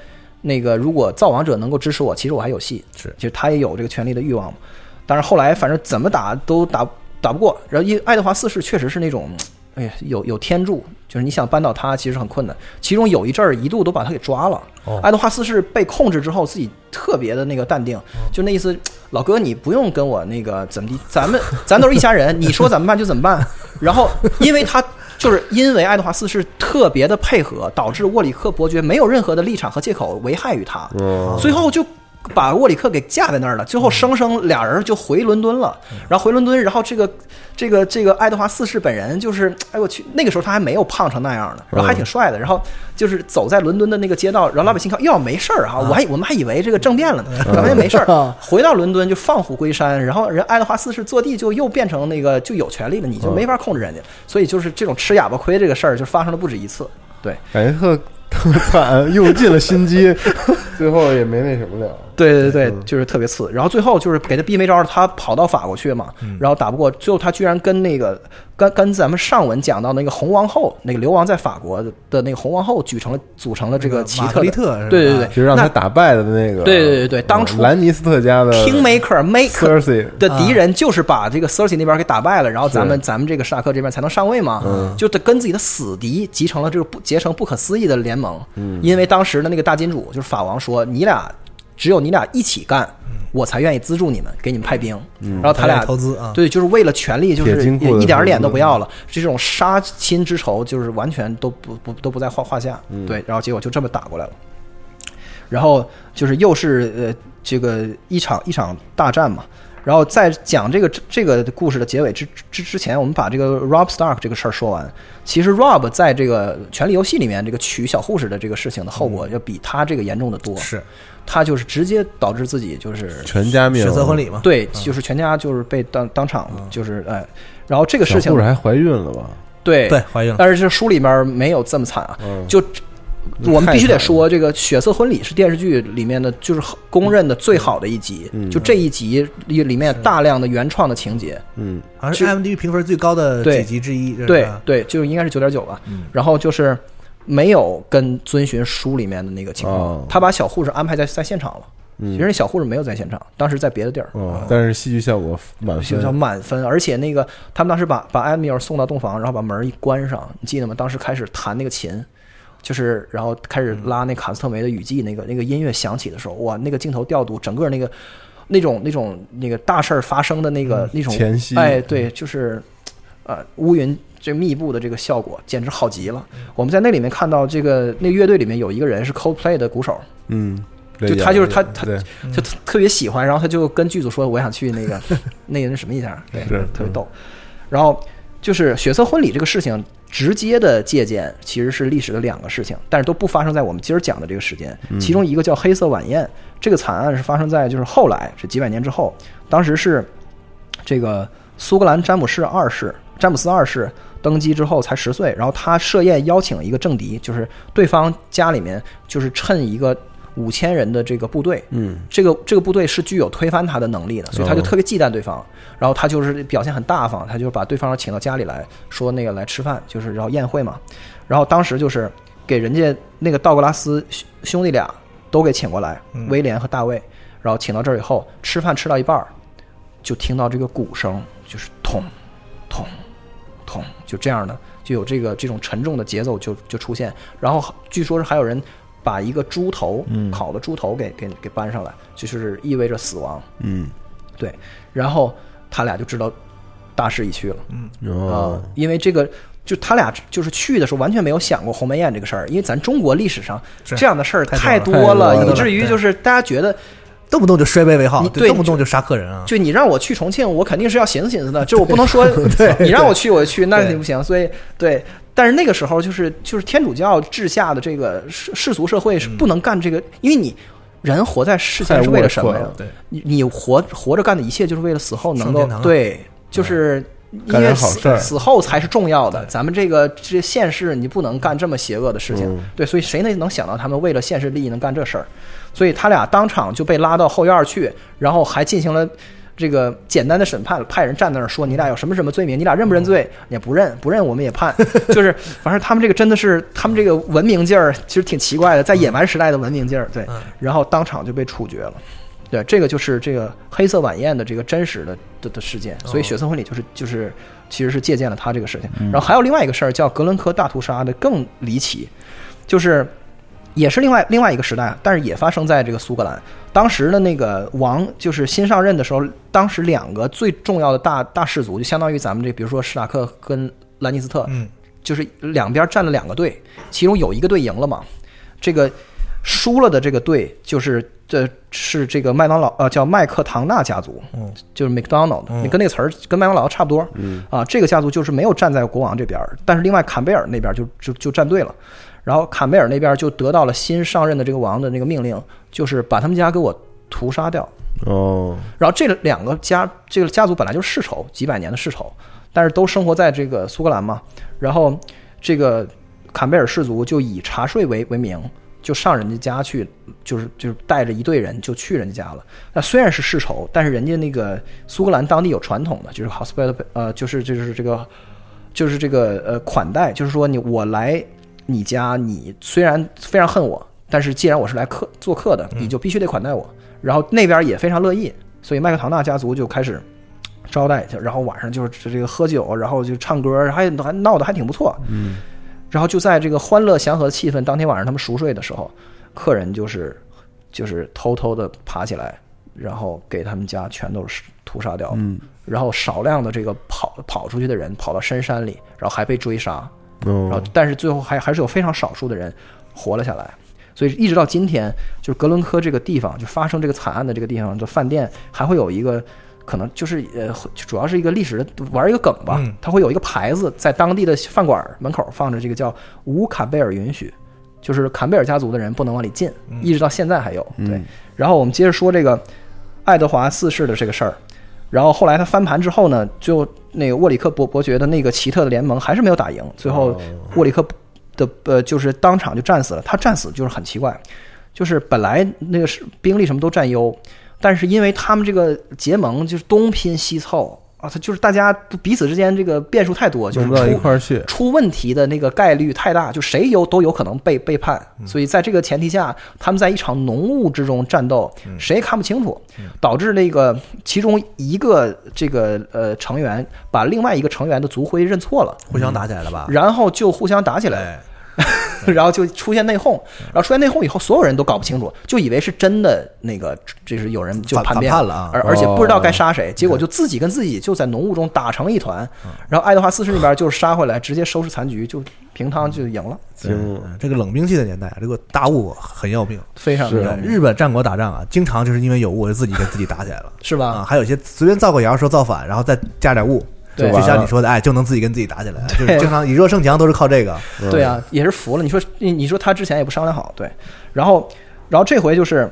那个如果造王者能够支持我，其实我还有戏。是其实他也有这个权力的欲望嘛。但是后来反正怎么打都打打不过，然后因为爱德华四世确实是那种。哎呀，有有天助，就是你想扳倒他，其实很困难。其中有一阵儿一度都把他给抓了。哦爱德华四世被控制之后，自己特别的那个淡定，就那意思，老哥你不用跟我那个怎么地，咱们咱都是一家人，你说怎么办就怎么办。然后因为他就是因为爱德华四世特别的配合，导致沃里克伯爵没有任何的立场和借口危害于他，嗯，最后就。把沃里克给架在那儿了，最后生生俩人就回伦敦了，然后回伦敦，然后这个这个这个爱德华四世本人就是，哎我去，那个时候他还没有胖成那样呢，然后还挺帅的，然后就是走在伦敦的那个街道，然后老百姓看，哟没事儿啊，我还我们还以为这个政变了呢，发现没事儿，回到伦敦就放虎归山，然后人爱德华四世坐地就又变成那个就有权利了，你就没法控制人家，所以就是这种吃哑巴亏这个事儿就发生了不止一次，对。感觉特特惨，用尽了心机，最后也没那什么了。对对对，嗯。就是特别次。然后最后就是给他逼没招儿，他跑到法国去嘛，然后打不过，最后他居然跟那个跟跟咱们上文讲到那个红王后，那个流亡在法国的那个红王后举成了组成了这个奇特的丽特对对对，就是让他打败的那个，对对对对当初嗯兰尼斯特家的 Kingmaker Maker 的敌人就是把这个 Cersei 那边给打败了，然后咱们咱们这个沙克这边才能上位嘛，嗯。就得跟自己的死敌集成了这个不结成不可思议的联盟。嗯。因为当时的那个大金主就是法王说，你俩只有你俩一起干，我才愿意资助你们，给你们派兵。然后他俩投资啊，对，就是为了权力，就是一点脸都不要了，这种杀亲之仇就是完全都不不都不在话话下。嗯对，然后结果就这么打过来了。然后就是又是呃这个一场一场大战嘛。然后在讲这个这个故事的结尾之之之前，我们把这个 Rob Stark 这个事儿说完。其实 Rob 在这个《权力游戏》里面，这个娶小护士的这个事情的后果要比他这个严重的多。是。他就是直接导致自己就是全家灭血色亡婚礼嘛，对，就是全家就是被当当场就是哎，然后这个事情小护士还怀孕了吧？对。对，怀孕了。但是这书里面没有这么惨啊，嗯。就我们必须得说，这个《血色婚礼》是电视剧里面的，就是公认的最好的一集。嗯就这一集里里面大量的原创的情节，嗯好像是 IMDb 评分最高的几集之一。对对，就应该是九点九吧。嗯然后就是没有跟遵循书里面的那个情况哦，他把小护士安排在在现场了。嗯，其实那小护士没有在现场，当时在别的地儿。哦，但是戏剧效果满满分，而且那个他们当时把把艾米尔送到洞房，然后把门一关上，你记得吗？当时开始弹那个琴，就是然后开始拉那卡斯特梅的雨季，那个那个音乐响起的时候，哇，那个镜头调度，整个那个那种那种那个大事儿发生的那个、那种前夕。哎，对，就是呃乌云这密布的这个效果，简直好极了。我们在那里面看到这个那乐队里面有一个人是 Coldplay 的鼓手，嗯，就他就是他他对，就特特别喜欢，然后他就跟剧组说我想去那个 那个那什么一下，对，是特别逗。然后就是血色婚礼这个事情，直接的借鉴其实是历史的两个事情，但是都不发生在我们今儿讲的这个时间。其中一个叫黑色晚宴，这个惨案是发生在就是后来是几百年之后，当时是这个苏格兰詹姆士二世詹姆斯二世登基之后才十岁，然后他设宴邀请一个政敌，就是对方家里面就是趁一个五千人的这个部队，嗯这个这个部队是具有推翻他的能力的，所以他就哦特别忌惮对方。然后他就是表现很大方，他就把对方请到家里来说那个来吃饭，就是然后宴会嘛。然后当时就是给人家那个道格拉斯兄兄弟俩都给请过来，嗯威廉和大卫，然后请到这儿以后，吃饭吃到一半儿，就听到这个鼓声，就是咚咚咚，就这样的，就有这个这种沉重的节奏就就出现。然后据说是还有人把一个猪头、嗯烤的猪头给给给搬上来，就是意味着死亡。嗯对，然后他俩就知道大势已去了嗯啊、哦，因为这个。就他俩就是去的时候完全没有想过鸿门宴这个事儿，因为咱中国历史上这样的事儿太多了，以至于就是大家觉得动不动就摔杯为号，你对对动不动就杀客人啊。就你让我去重庆，我肯定是要寻思寻思的，就我不能说，你让我去我就去，那肯定不行。所以对，但是那个时候就是就是天主教治下的这个世世俗社会是不能干这个，因为你人活在世间是为了什么呀？对，你你活活着干的一切就是为了死后能够对，就是。因为死死后才是重要的，咱们这个这现世你不能干这么邪恶的事情，嗯。对，所以谁能能想到他们为了现实利益能干这事儿？所以他俩当场就被拉到后院儿去，然后还进行了这个简单的审判，派人站在那儿说你俩有什么什么罪名，你俩认不认罪？也不认，不认我们也判，就是反正他们这个真的是他们这个文明劲儿，其实挺奇怪的，在野蛮时代的文明劲儿，对。嗯，然后当场就被处决了。对，这个就是这个黑色晚宴的这个真实的的的事件，所以哦血色婚礼就是就是其实是借鉴了他这个事情。然后还有另外一个事儿叫格伦科大屠杀的更离奇，就是也是另外另外一个时代，但是也发生在这个苏格兰。当时的那个王就是新上任的时候，当时两个最重要的大大氏族，就相当于咱们这，比如说史塔克跟兰尼斯特，嗯，就是两边站了两个队，其中有一个队赢了嘛，这个输了的这个队就是这是这个麦当劳呃叫麦克唐纳家族，嗯。就是 McDonald，、嗯。你跟那个词儿跟麦当劳差不多，嗯。啊，这个家族就是没有站在国王这边儿，但是另外坎贝尔那边就就就站队了，然后坎贝尔那边就得到了新上任的这个王的那个命令，就是把他们家给我屠杀掉。哦，然后这两个家这个家族本来就是世仇，几百年的世仇，但是都生活在这个苏格兰嘛。然后这个坎贝尔氏族就以查税为为名，就上人家家去，就是就是带着一队人就去人家家了。那虽然是世仇，但是人家那个苏格兰当地有传统的，就是 hospitable，呃，就是就是这个就是这个呃款待，就是说你我来你家，你虽然非常恨我，但是既然我是来客做客的，你就必须得款待我。然后那边也非常乐意，所以麦克唐纳家族就开始招待，然后晚上就是这个喝酒，然后就唱歌，还还闹得还挺不错。嗯，然后就在这个欢乐祥和的气氛，当天晚上他们熟睡的时候，客人就是就是偷偷的爬起来，然后给他们家全都是屠杀掉了。嗯，然后少量的这个跑跑出去的人跑到深山里，然后还被追杀，然后哦，但是最后还还是有非常少数的人活了下来。所以一直到今天，就是格伦科这个地方，就发生这个惨案的这个地方的饭店，还会有一个可能就是呃，主要是一个历史的玩一个梗吧嗯，它会有一个牌子在当地的饭馆门口放着这个叫“无坎贝尔允许”，就是坎贝尔家族的人不能往里进，一直到现在还有。对嗯，然后我们接着说这个爱德华四世的这个事儿。然后后来他翻盘之后呢，就那个沃里克伯伯爵的那个奇特的联盟还是没有打赢，最后哦沃里克的呃就是当场就战死了。他战死就是很奇怪，就是本来那个是兵力什么都占优，但是因为他们这个结盟就是东拼西凑啊，他就是大家彼此之间这个变数太多，就是弄不到一出块儿去。出问题的那个概率太大，就谁有都有可能被背叛。所以在这个前提下，他们在一场浓雾之中战斗，谁也看不清楚，导致那个其中一个这个呃成员把另外一个成员的族徽认错了，互相打起来了吧？然后就互相打起来了。哎，然后就出现内讧，然后出现内讧以后，所有人都搞不清楚，就以为是真的那个，就是有人就叛变了啊而而且不知道该杀谁，结果就自己跟自己就在浓雾中打成一团，然后爱德华四世那边就杀回来，直接收拾残局，就平汤就赢了，行，嗯这个冷兵器的年代啊，这个大雾很要命。非常有日本战国打仗啊，经常就是因为有雾，就自己跟自己打起来了是吧啊。吧？还有一些随便造个谣说造反，然后再加点雾，对就像你说的，哎，就能自己跟自己打起来，就是经常以弱胜强，都是靠这个。嗯对啊，也是服了。你说你你说他之前也不商量好，对，然后然后这回就是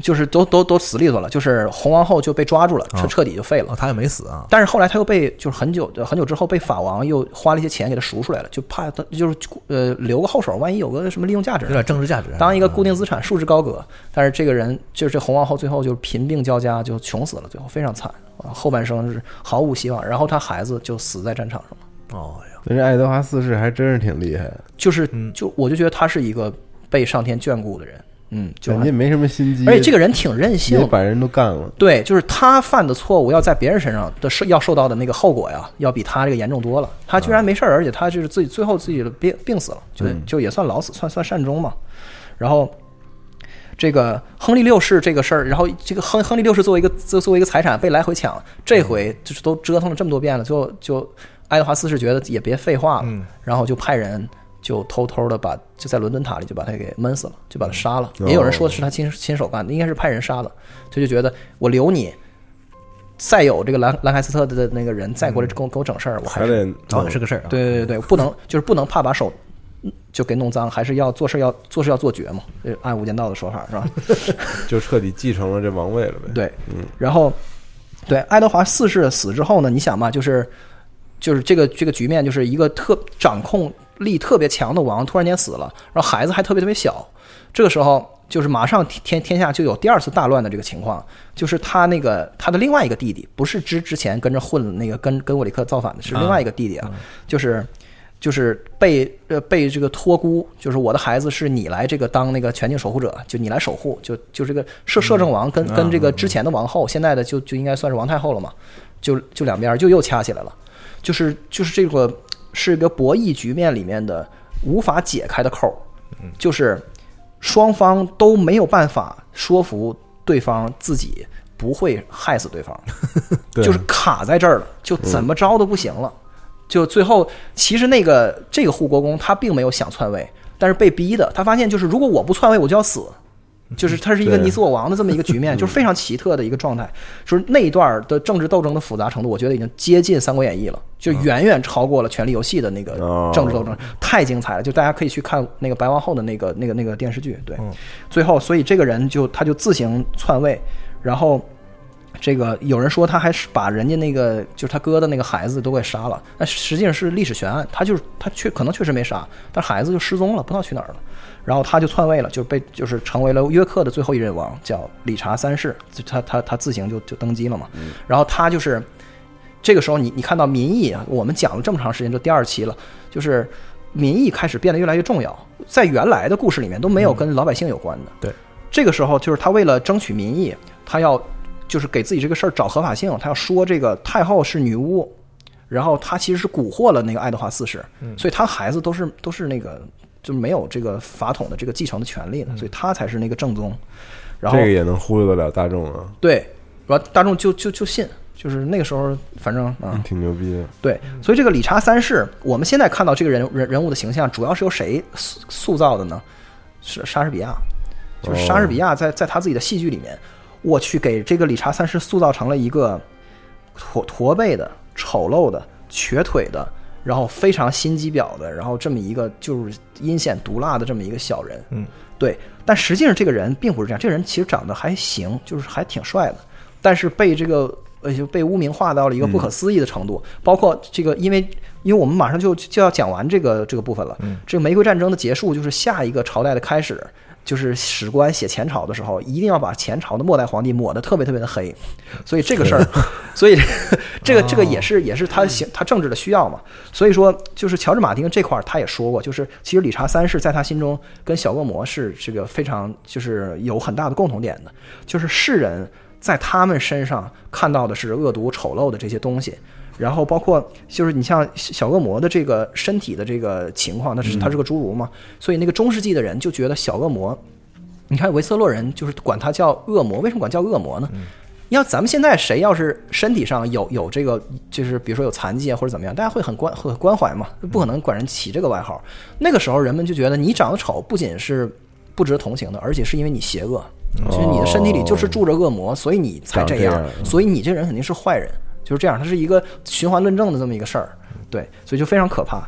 就是都都都死利索了，就是红王后就被抓住了，彻啊彻底就废了。哦，他也没死啊。但是后来他又被就是很久很久之后被法王又花了一些钱给他赎出来了，就怕他就是呃留个后手，万一有个什么利用价值有，点政治价值，当一个固定资产束之高阁。但是这个人就是这红王后最后就是贫病交加，就穷死了，最后非常惨啊，后半生是毫无希望。然后他孩子就死在战场上了，哦呀，人家爱德华四世还真是挺厉害，就是嗯就我就觉得他是一个被上天眷顾的人，嗯，就人家没什么心机，而且这个人挺任性也，把人都干了。对，就是他犯的错误要在别人身上的受要受到的那个后果呀，要比他这个严重多了。他居然没事儿，而且他就是自己最后自己的病病死了，就嗯就也算老死，算算善终嘛。然后这个亨利六世这个事儿，然后这个亨亨利六世作为一个作作为一个财产被来回抢，这回就是都折腾了这么多遍了，就就爱德华四世觉得也别废话了，嗯然后就派人。就偷偷的把就在伦敦塔里就把他给闷死了，就把他杀了。哦也有人说是他亲亲手干的，应该是派人杀的。他就觉得我留你，再有这个兰兰开斯特的那个人再过来给我给我整事儿，我还还是得哦，是个事儿啊。对对对对，不能就是不能怕把手就给弄脏，还是要做事要做事要做绝嘛，这按无间道的说法是吧？就彻底继承了这王位了呗。对，嗯，然后对爱德华四世死之后呢，你想嘛，就是就是这个这个局面，就是一个特掌控力特别强的王突然间死了，然后孩子还特别特别小，这个时候就是马上天天下就有第二次大乱的这个情况，就是他那个他的另外一个弟弟，不是之之前跟着混那个跟跟沃里克造反的，是另外一个弟弟啊，就是。就是被呃被这个托孤，就是我的孩子是你来这个当那个全境守护者，就你来守护，就就这个摄摄政王跟跟这个之前的王后，现在的就就应该算是王太后了嘛，就就两边就又掐起来了，就是就是这个是一个博弈局面里面的无法解开的扣儿，就是双方都没有办法说服对方自己不会害死对方，对就是卡在这儿了，就怎么着都不行了。就最后，其实那个这个护国公他并没有想篡位，但是被逼的。他发现就是如果我不篡位，我就要死。就是他是一个你死我亡的这么一个局面，就是非常奇特的一个状态。就是那一段的政治斗争的复杂程度，我觉得已经接近《三国演义》了，就远远超过了《权力游戏》的那个哦政治斗争，太精彩了。就大家可以去看那个白王后的那个那个那个电视剧。对嗯，最后，所以这个人就他就自行篡位，然后这个有人说他还是把人家那个就是他哥的那个孩子都给杀了，那实际上是历史悬案，他就是他确可能确实没杀，但孩子就失踪了，不知道去哪儿了。然后他就篡位了，就被就是成为了约克的最后一任王，叫理查三世，他他他自行就就登基了嘛。然后他就是这个时候你你看到民意啊，我们讲了这么长时间，就第二期了，就是民意开始变得越来越重要，在原来的故事里面都没有跟老百姓有关的。对，这个时候就是他为了争取民意，他要就是给自己这个事儿找合法性，他要说这个太后是女巫，然后他其实是蛊惑了那个爱德华四世，所以他孩子都是都是那个就没有这个法统的这个继承的权利的，所以他才是那个正宗。然后这个也能忽悠得了大众啊，对，然后大众就就就信，就是那个时候反正啊，挺牛逼的。对，所以这个理查三世，我们现在看到这个人人人物的形象，主要是由谁塑塑造的呢？是莎士比亚，就是莎士比亚在在他自己的戏剧里面，我去给这个理查三世塑造成了一个驼驼背的、丑陋的、瘸腿的，然后非常心机婊的，然后这么一个就是阴险毒辣的这么一个小人。嗯，对，但实际上这个人并不是这样，这个人其实长得还行，就是还挺帅的，但是被这个呃就被污名化到了一个不可思议的程度。包括这个，因为因为我们马上就就要讲完这个这个部分了，这个玫瑰战争的结束就是下一个朝代的开始。就是史官写前朝的时候，一定要把前朝的末代皇帝抹得特别特别的黑，所以这个事儿，所以这个 这个也是也是他行他政治的需要嘛。所以说，就是乔治马丁这块儿他也说过，就是其实理查三世在他心中跟小恶魔是这个非常就是有很大的共同点的，就是世人在他们身上看到的是恶毒丑陋的这些东西。然后包括就是你像小恶魔的这个身体的这个情况，那是他是个侏儒嘛，所以那个中世纪的人就觉得小恶魔，你看维瑟洛人就是管他叫恶魔，为什么管叫恶魔呢？要咱们现在谁要是身体上有有这个，就是比如说有残疾啊或者怎么样，大家会很关很关怀嘛，不可能管人起这个外号。那个时候人们就觉得你长得丑不仅是不值得同情的，而且是因为你邪恶，就是你的身体里就是住着恶魔，所以你才这样，所以你这人肯定是坏人。就是这样，它是一个循环论证的这么一个事儿，对，所以就非常可怕，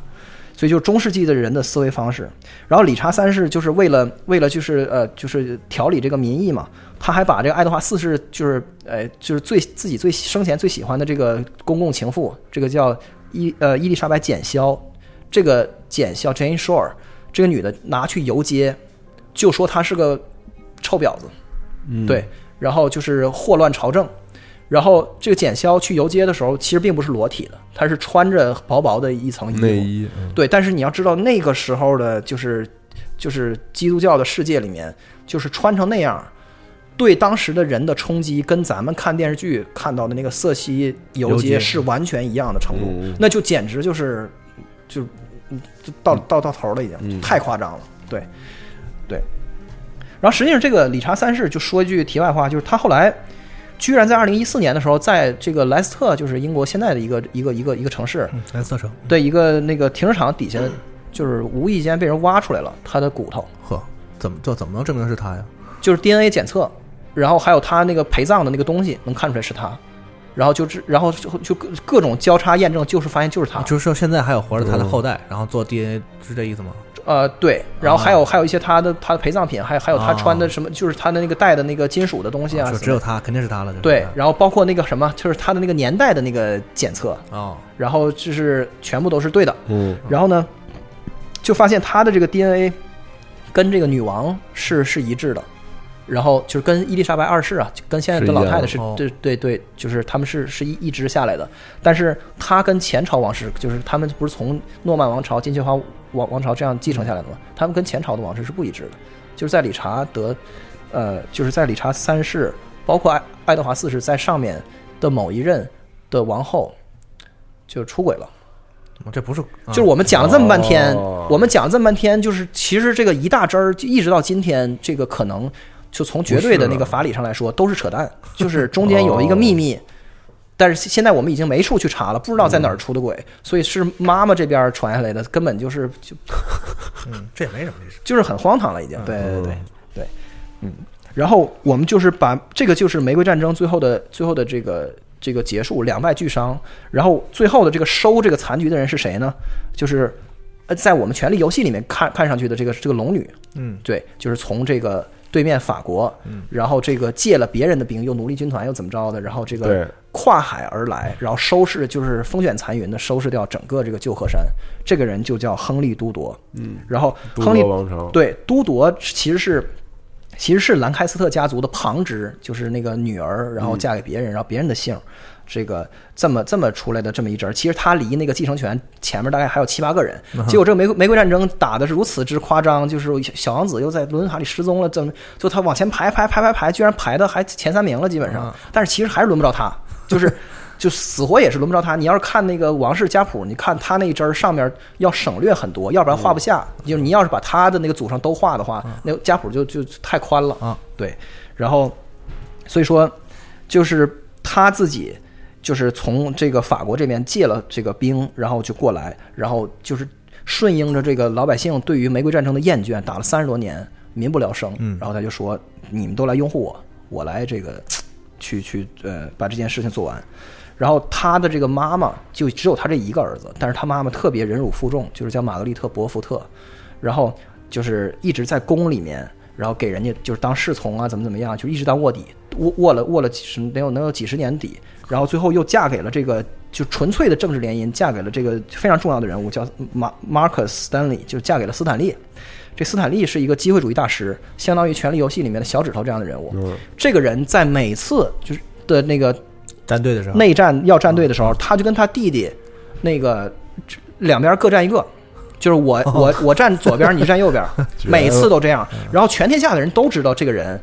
所以就中世纪的人的思维方式。然后理查三世就是为了为了就是呃就是调理这个民意嘛，他还把这个爱德华四世就是呃就是最自己最生前最喜欢的这个公共情妇，这个叫伊呃伊丽莎白简肖，这个简肖 Jane Shore 这个女的拿去游街，就说她是个臭婊子，对，然后就是祸乱朝政。然后这个简肖去游街的时候，其实并不是裸体的，他是穿着薄薄的一层内衣。对，但是你要知道，那个时候的，就是就是基督教的世界里面，就是穿成那样，对当时的人的冲击，跟咱们看电视剧看到的那个色西游街是完全一样的程度，那就简直就是就就到到到头了，已经太夸张了。对对。然后实际上，这个理查三世就说一句题外话，就是他后来。居然在二零一四年的时候，在这个莱斯特，就是英国现在的一个一个一个一个城市，莱斯特城，对一个那个停车场底下，就是无意间被人挖出来了他的骨头。呵，怎么这怎么能证明是他呀？就是 DNA 检测，然后还有他那个陪葬的那个东西能看出来是他，然后就是然后就就各种交叉验证，就是发现就是他。就是说现在还有活着他的后代，然后做 DNA 是这意思吗？呃，对，然后还有还有一些他的他的陪葬品，还有还有他穿的什么，就是他的那个带的那个金属的东西啊，就只有他，肯定是他了。对，然后包括那个什么，就是他的那个年代的那个检测啊，然后就是全部都是对的。嗯，然后呢，就发现他的这个 DNA 跟这个女王是是一致的。然后就是跟伊丽莎白二世啊，跟现在的老太太是对对对，就是他们是是一一直下来的。但是他跟前朝王室，就是他们不是从诺曼王朝、金雀花王王朝这样继承下来的吗？他们跟前朝的王室是不一致的。就是在理查德，呃，就是在理查三世，包括爱爱德华四世在上面的某一任的王后就出轨了。这不是，就是我们讲了这么半天，我们讲了这么半天，就是其实这个一大支儿，就一直到今天，这个可能。就从绝对的那个法理上来说，都是扯淡。就是中间有一个秘密，但是现在我们已经没处去查了，不知道在哪儿出的轨，所以是妈妈这边传下来的，根本就是就，嗯，这也没什么，就是很荒唐了，已经。对对对对，嗯。然后我们就是把这个就是玫瑰战争最后的最后的这个这个结束，两败俱伤。然后最后的这个收这个残局的人是谁呢？就是呃，在我们权力游戏里面看看上去的这个这个龙女，嗯，对，就是从这个。对面法国，然后这个借了别人的兵，又奴隶军团又怎么着的，然后这个跨海而来，然后收拾就是风卷残云的收拾掉整个这个旧河山。这个人就叫亨利都铎，嗯，然后亨利王朝。对都铎其实是其实是兰开斯特家族的旁支，就是那个女儿，然后嫁给别人，然后别人的姓。这个这么这么出来的这么一支，其实他离那个继承权前面大概还有七八个人。结果这个玫瑰玫瑰战争打的是如此之夸张，就是小王子又在伦敦塔里失踪了，怎么就他往前排排排排排，居然排的还前三名了，基本上。但是其实还是轮不着他，就是 就死活也是轮不着他。你要是看那个王室家谱，你看他那一支上面要省略很多，要不然画不下。就你要是把他的那个祖上都画的话，那个家谱就就太宽了啊。对，然后所以说就是他自己。就是从这个法国这边借了这个兵，然后就过来，然后就是顺应着这个老百姓对于玫瑰战争的厌倦，打了三十多年，民不聊生。嗯，然后他就说：“你们都来拥护我，我来这个去去呃把这件事情做完。”然后他的这个妈妈就只有他这一个儿子，但是他妈妈特别忍辱负重，就是叫玛格丽特·博福特，然后就是一直在宫里面。然后给人家就是当侍从啊，怎么怎么样，就一直当卧底。卧卧了卧了几十能有能有几十年底，然后最后又嫁给了这个就纯粹的政治联姻，嫁给了这个非常重要的人物叫马 Marcus Stanley，就嫁给了斯坦利。这斯坦利是一个机会主义大师，相当于《权力游戏》里面的小指头这样的人物。嗯。这个人在每次就是的那个站队的时候，内战要站队的时候，他就跟他弟弟那个两边各站一个，就是我我我站左边，你站右边，每次都这样。然后全天下的人都知道这个人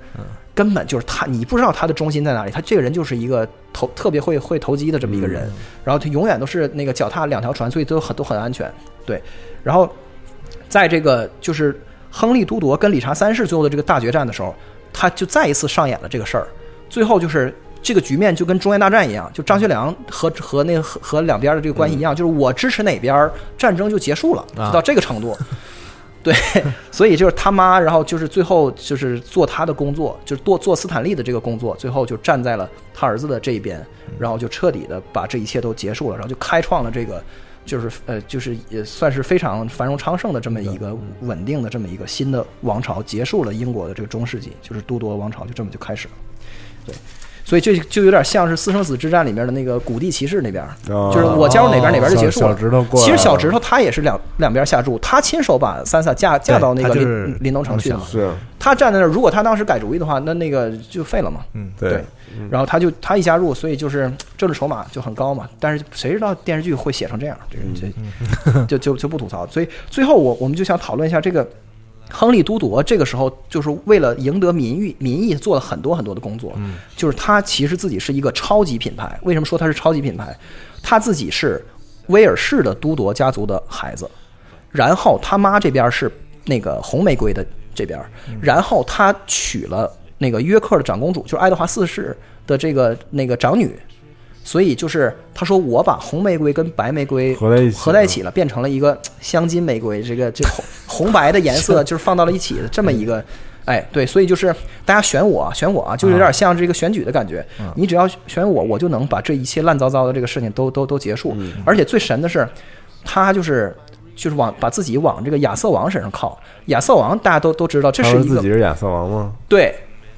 根本就是他，你不知道他的中心在哪里，他这个人就是一个投特别会会投机的这么一个人，然后他永远都是那个脚踏两条船，所以都很都很安全。对，然后在这个就是亨利都铎跟理查三世最后的这个大决战的时候，他就再一次上演了这个事儿。最后就是这个局面就跟中原大战一样，就张学良和和那个和和两边的这个关系一样，就是我支持哪边，战争就结束了，啊就到这个程度。对，所以就是他妈，然后就是最后就是做他的工作，就是做做斯坦利的这个工作，最后就站在了他儿子的这一边，然后就彻底的把这一切都结束了，然后就开创了这个。就是呃，就是也算是非常繁荣昌盛的这么一个稳定的这么一个新的王朝，结束了英国的这个中世纪，就是都铎王朝就这么就开始了。对，所以这就有点像是私生子之战里面的那个古地骑士那边，哦就是我加入哪边哪边就结束了。小小指头过其实小了指头他也是两两边下注，他亲手把三萨嫁嫁到那个林林东城去的嘛。是他站在那儿，如果他当时改主意的话，那那个就废了嘛。嗯，对对，然后他就他一加入，所以就是政治筹码就很高嘛。但是谁知道电视剧会写成这样？这个这就就就不吐槽。所以最后我我们就想讨论一下这个亨利都铎，这个时候就是为了赢得民意，民意做了很多很多的工作。就是他其实自己是一个超级品牌。为什么说他是超级品牌？他自己是威尔士的都铎家族的孩子，然后他妈这边是那个红玫瑰的这边，然后他娶了那个约克的长公主，就是爱德华四世的这个那个长女，所以就是他说我把红玫瑰跟白玫瑰合在一起合在一起了，变成了一个 香金玫瑰，这个这红 红白的颜色就是放到了一起的这么一个。哎，对，所以就是大家选我，选我啊，就有点像这个选举的感觉。你只要选我，我就能把这一切乱糟糟的这个事情都都都结束。而且最神的是，他就是就是往把自己往这个亚瑟王身上靠。亚瑟王大家都都知道，这是一个自己是亚瑟王吗？对，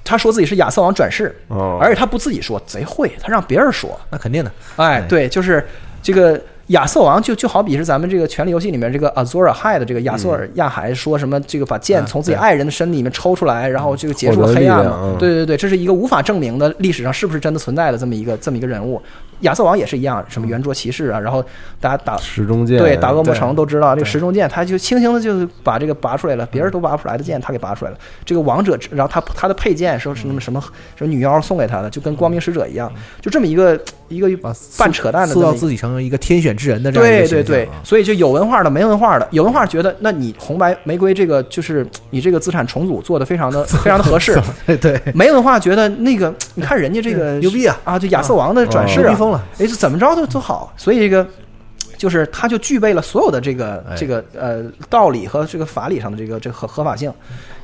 他说自己是亚瑟王转世，哦，而且他不自己说，贼会，他让别人说。那肯定的，哎，哎。对，就是这个亚瑟王就就好比是咱们这个《权力游戏》里面这个 Azor Ahai 的这个亚瑟尔亚海说什么这个把剑啊从自己爱人的身体里面抽出来，然后这个结束了黑暗嘛？对对对，这是一个无法证明的历史上是不是真的存在的这么一个这么一个人物。亚瑟王也是一样，什么圆桌骑士啊，然后大家打对，打恶魔城都知道这个对时钟剑，他就轻轻的就把这个拔出来了，别人都拔不出来的剑，他给拔出来了。这个王者，然后他他的配件说是那么什么什么女妖送给他的，就跟光明使者一样，就这么一个一个半扯淡的造自己成为一个天选之人的这样一个对对对所以就有文化的没文化的，有文化觉得那你红白玫瑰这个就是你这个资产重组做的非常的 非常的合适，对 对，没文化觉得那个你看人家这个 牛逼啊。啊，就亚瑟王的转世啊，牛逼疯了，哎，这怎么着都都好，所以这个就是他就具备了所有的这个哎。这个呃道理和这个法理上的这个这个合合法性，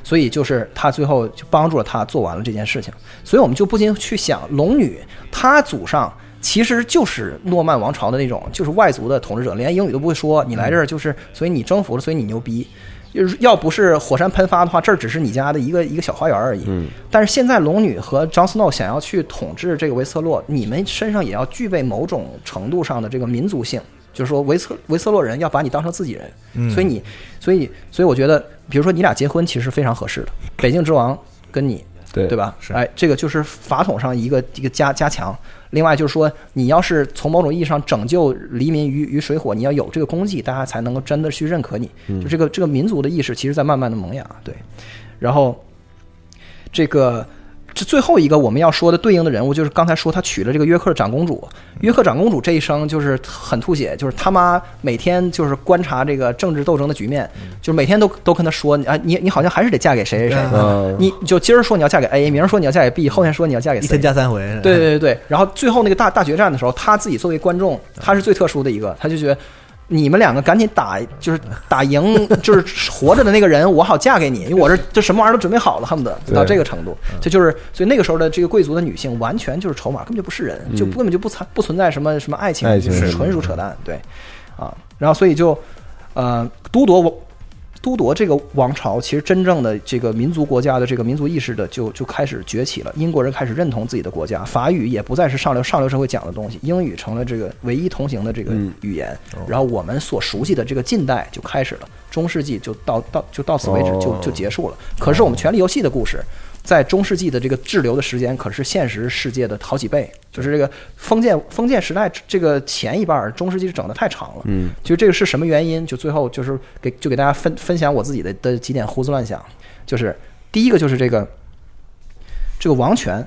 所以就是他最后就帮助了他做完了这件事情，所以我们就不禁去想，龙女她祖上。其实就是诺曼王朝的那种，就是外族的统治者，连英语都不会说。你来这儿就是，所以你征服了，所以你牛逼。就是要不是火山喷发的话，这儿只是你家的一个一个小花园而已。嗯，但是现在龙女和 Jon Snow 想要去统治这个维斯特洛，你们身上也要具备某种程度上的这个民族性，就是说维斯维斯特洛人要把你当成自己人，嗯所以你，所以，所以我觉得，比如说你俩结婚，其实非常合适的。北境之王跟你，对对？吧？是哎，这个就是法统上一个一个加加强。另外就是说，你要是从某种意义上拯救黎民于于水火，你要有这个功绩，大家才能够真的去认可你。就这个这个民族的意识，其实在慢慢的萌芽。对，然后这个这最后一个我们要说的对应的人物，就是刚才说他娶了这个约克长公主。约克长公主这一生就是很吐血，就是他妈每天就是观察这个政治斗争的局面，就是每天都都跟他说啊，你你好像还是得嫁给谁谁谁。嗯，你就今儿说你要嫁给 A，明儿说你要嫁给 B，后天说你要嫁给一 C 天。加三回，对对对对，然后最后那个大大决战的时候，他自己作为观众，他是最特殊的一个，他就觉得你们两个赶紧打，就是打赢，就是活着的那个人，我好嫁给你，因为我这这什么玩意儿都准备好了，恨不得到这个程度。这就是所以那个时候的这个贵族的女性，完全就是筹码，根本就不是人，就根本就不存不存在什么什么爱情，纯属扯淡。对，啊，然后所以就呃，都铎我都铎这个王朝，其实真正的这个民族国家的这个民族意识的就就开始崛起了。英国人开始认同自己的国家，法语也不再是上流上流社会讲的东西，英语成了这个唯一通行的这个嗯语言。然后我们所熟悉的这个近代就开始了，中世纪就到到就到此为止就哦就结束了。可是我们《权力游戏》的故事。在中世纪的这个滞留的时间，可是现实世界的好几倍。就是这个封建封建时代这个前一半儿，中世纪整的太长了。嗯，就这个是什么原因？就最后就是给就给大家分分享我自己的的几点胡思乱想。就是第一个就是这个这个王权，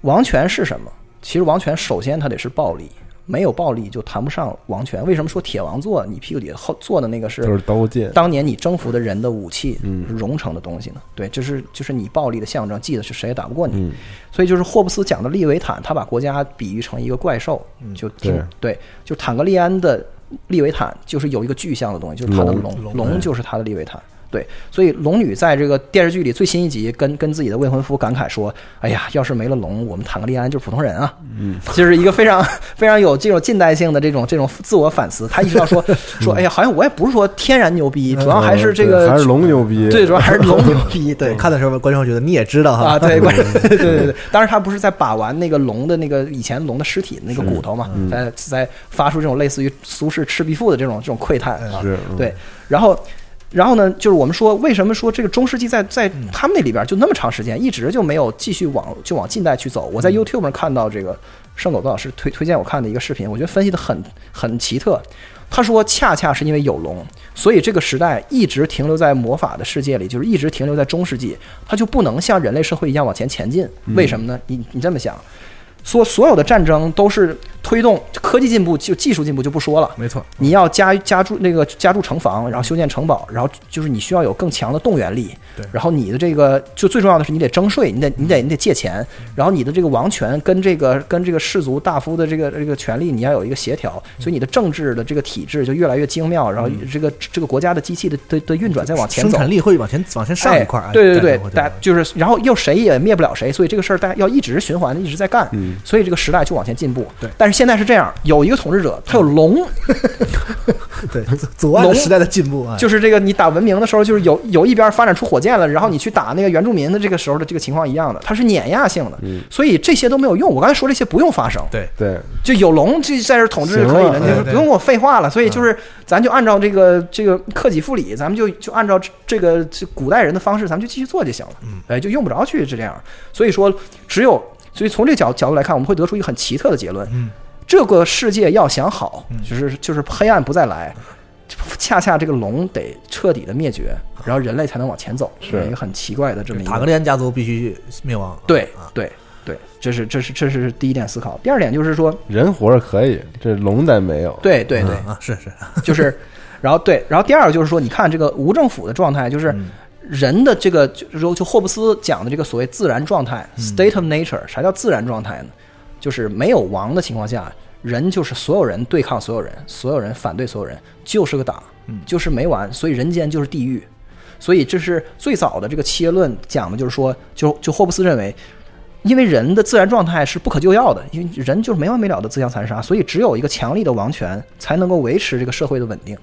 王权是什么？其实王权首先它得是暴力，没有暴力就谈不上王权。为什么说铁王座？你屁股底下后坐的那个是都是刀剑，当年你征服的人的武器，嗯熔成的东西呢？对，就是就是你暴力的象征，记得是谁也打不过你。嗯所以就是霍布斯讲的利维坦，他把国家比喻成一个怪兽，就挺对，就坦格利安的利维坦就是有一个具象的东西，就是他的龙龙，龙龙就是他的利维坦。对，所以龙女在这个电视剧里最新一集跟跟自己的未婚夫感慨说：“哎呀，要是没了龙，我们坦格利安就是普通人啊。”嗯，就是一个非常非常有这种近代性的这种这种自我反思。他意识到说 说，哎呀，好像我也不是说天然牛逼，主要还是这个嗯还是龙牛逼，对，主要还是龙牛逼。对，看的时候，观众觉得你也知道哈啊，对，关对对对对，当然他不是在把玩那个龙的那个以前龙的尸体那个骨头嘛，在在发出这种类似于苏轼《赤壁赋》的这种这种窥探啊，是，嗯对，然后。然后呢，就是我们说，为什么说这个中世纪在在他们那里边就那么长时间，一直就没有继续往就往近代去走？我在 YouTube 上看到这个圣狗子老师推推荐我看的一个视频，我觉得分析的很很奇特。他说，恰恰是因为有龙，所以这个时代一直停留在魔法的世界里，就是一直停留在中世纪，它就不能像人类社会一样往前前进。为什么呢？你你这么想，说所有的战争都是推动科技进步，就技术进步就不说了。没错，你要加加筑那个加筑城防，然后修建城堡，然后就是你需要有更强的动员力。对然后你的这个就最重要的是你得征税，你得你得你得借钱，然后你的这个王权跟这个跟这个氏族大夫的这个这个权利你要有一个协调，所以你的政治的这个体制就越来越精妙，然后这个这个国家的机器的的的运转再往前走。生产力会往前往前上一块儿。哎对对对大家就是，然后又谁也灭不了谁，所以这个事儿大家要一直循环的一直在干，嗯所以这个时代就往前进步。对但是现在是这样，有一个统治者，他有龙，对阻碍了时代的进步啊。就是这个你打文明的时候，就是有有一边发展出火箭了，然后你去打那个原住民的这个时候的这个情况一样的，它是碾压性的，嗯所以这些都没有用。我刚才说这些不用发生，对对，就有龙就在这统治就可以了，你就不用跟我废话了。所以就是咱就按照这个这个克己复礼，咱们就就按照这个这古代人的方式，咱们就继续做就行了。嗯，哎，就用不着去是这样。所以说，只有所以从这个角角度来看，我们会得出一个很奇特的结论：嗯，这个世界要想好嗯，就是就是黑暗不再来。恰恰这个龙得彻底的灭绝，然后人类才能往前走，是一个很奇怪的这么一个塔格个。利安家族必须灭亡。对啊，对对，这是这是这是第一点思考。第二点就是说，人活着可以，这龙咱没有，对对对，啊，是是，就是，然后对，然后第二个就是说，你看这个无政府的状态，就是嗯人的这个，就就霍布斯讲的这个所谓自然状态 （state of nature）。啥叫自然状态呢？就是没有王的情况下，人就是所有人对抗所有人，所有人反对所有人，就是个党嗯，就是没完。所以人间就是地狱。所以这是最早的这个切论讲的，就是说，就就霍布斯认为。因为人的自然状态是不可救药的，因为人就是没完没了的自相残杀，所以只有一个强力的王权才能够维持这个社会的稳定。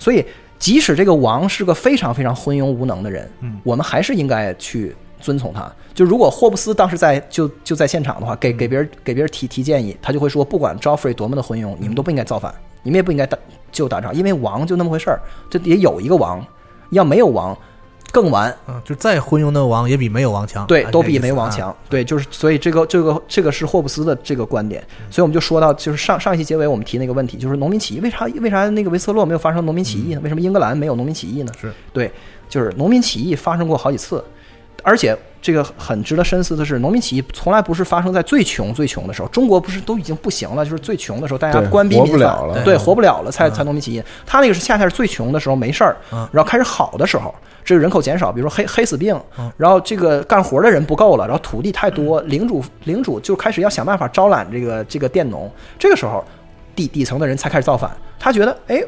所以，即使这个王是个非常非常昏庸无能的人，嗯。我们还是应该去遵从他。就如果霍布斯当时在就就在现场的话，给给别人给别人提提建议，他就会说，不管 Joffrey 多么的昏庸，你们都不应该造反，你们也不应该打就打仗，因为王就那么回事儿，这也有一个王，要没有王更完。嗯，就再昏庸的王也比没有王强，对，啊都比没王强。对，就是所以这个这个这个是霍布斯的这个观点。所以我们就说到，就是上上一期结尾我们提那个问题，就是农民起义为啥为啥那个维斯特洛没有发生农民起义呢？为什么英格兰没有农民起义呢？是对，就是农民起义发生过好几次，而且这个很值得深思的是，农民起义从来不是发生在最穷最穷的时候。中国不是都已经不行了，就是最穷的时候，大家对官逼民反，不了了对，活不了了才嗯才农民起义。他那个是恰恰是最穷的时候没事儿嗯，然后开始好的时候，这个人口减少，比如说黑黑死病嗯，然后这个干活的人不够了，然后土地太多，领主领主就开始要想办法招揽这个这个佃农，这个时候底底层的人才开始造反，他觉得哎。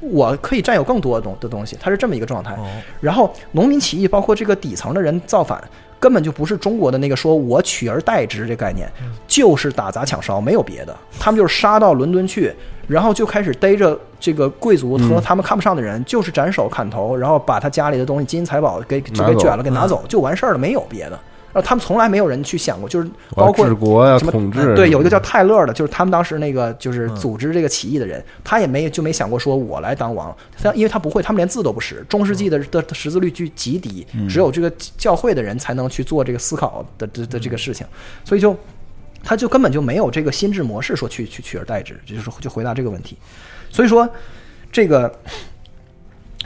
我可以占有更多的东的东西，他是这么一个状态。哦，然后农民起义，包括这个底层的人造反，根本就不是中国的那个说我取而代之这概念，就是打砸抢烧，没有别的。他们就是杀到伦敦去，然后就开始逮着这个贵族和他们看不上的人，就是斩首砍头，然后把他家里的东西、金银财宝给就给卷了，给拿走，就完事儿了，没有别的。然后他们从来没有人去想过，就是包括治国呀、什么统治，对，有一个叫泰勒的，就是他们当时那个就是组织这个起义的人，他也没就没想过说我来当王，他因为他不会，他们连字都不识，中世纪的的的识字率极极低，只有这个教会的人才能去做这个思考的的的这个事情，所以就他就根本就没有这个心智模式说去去取而代之，就是就回答这个问题，所以说这个。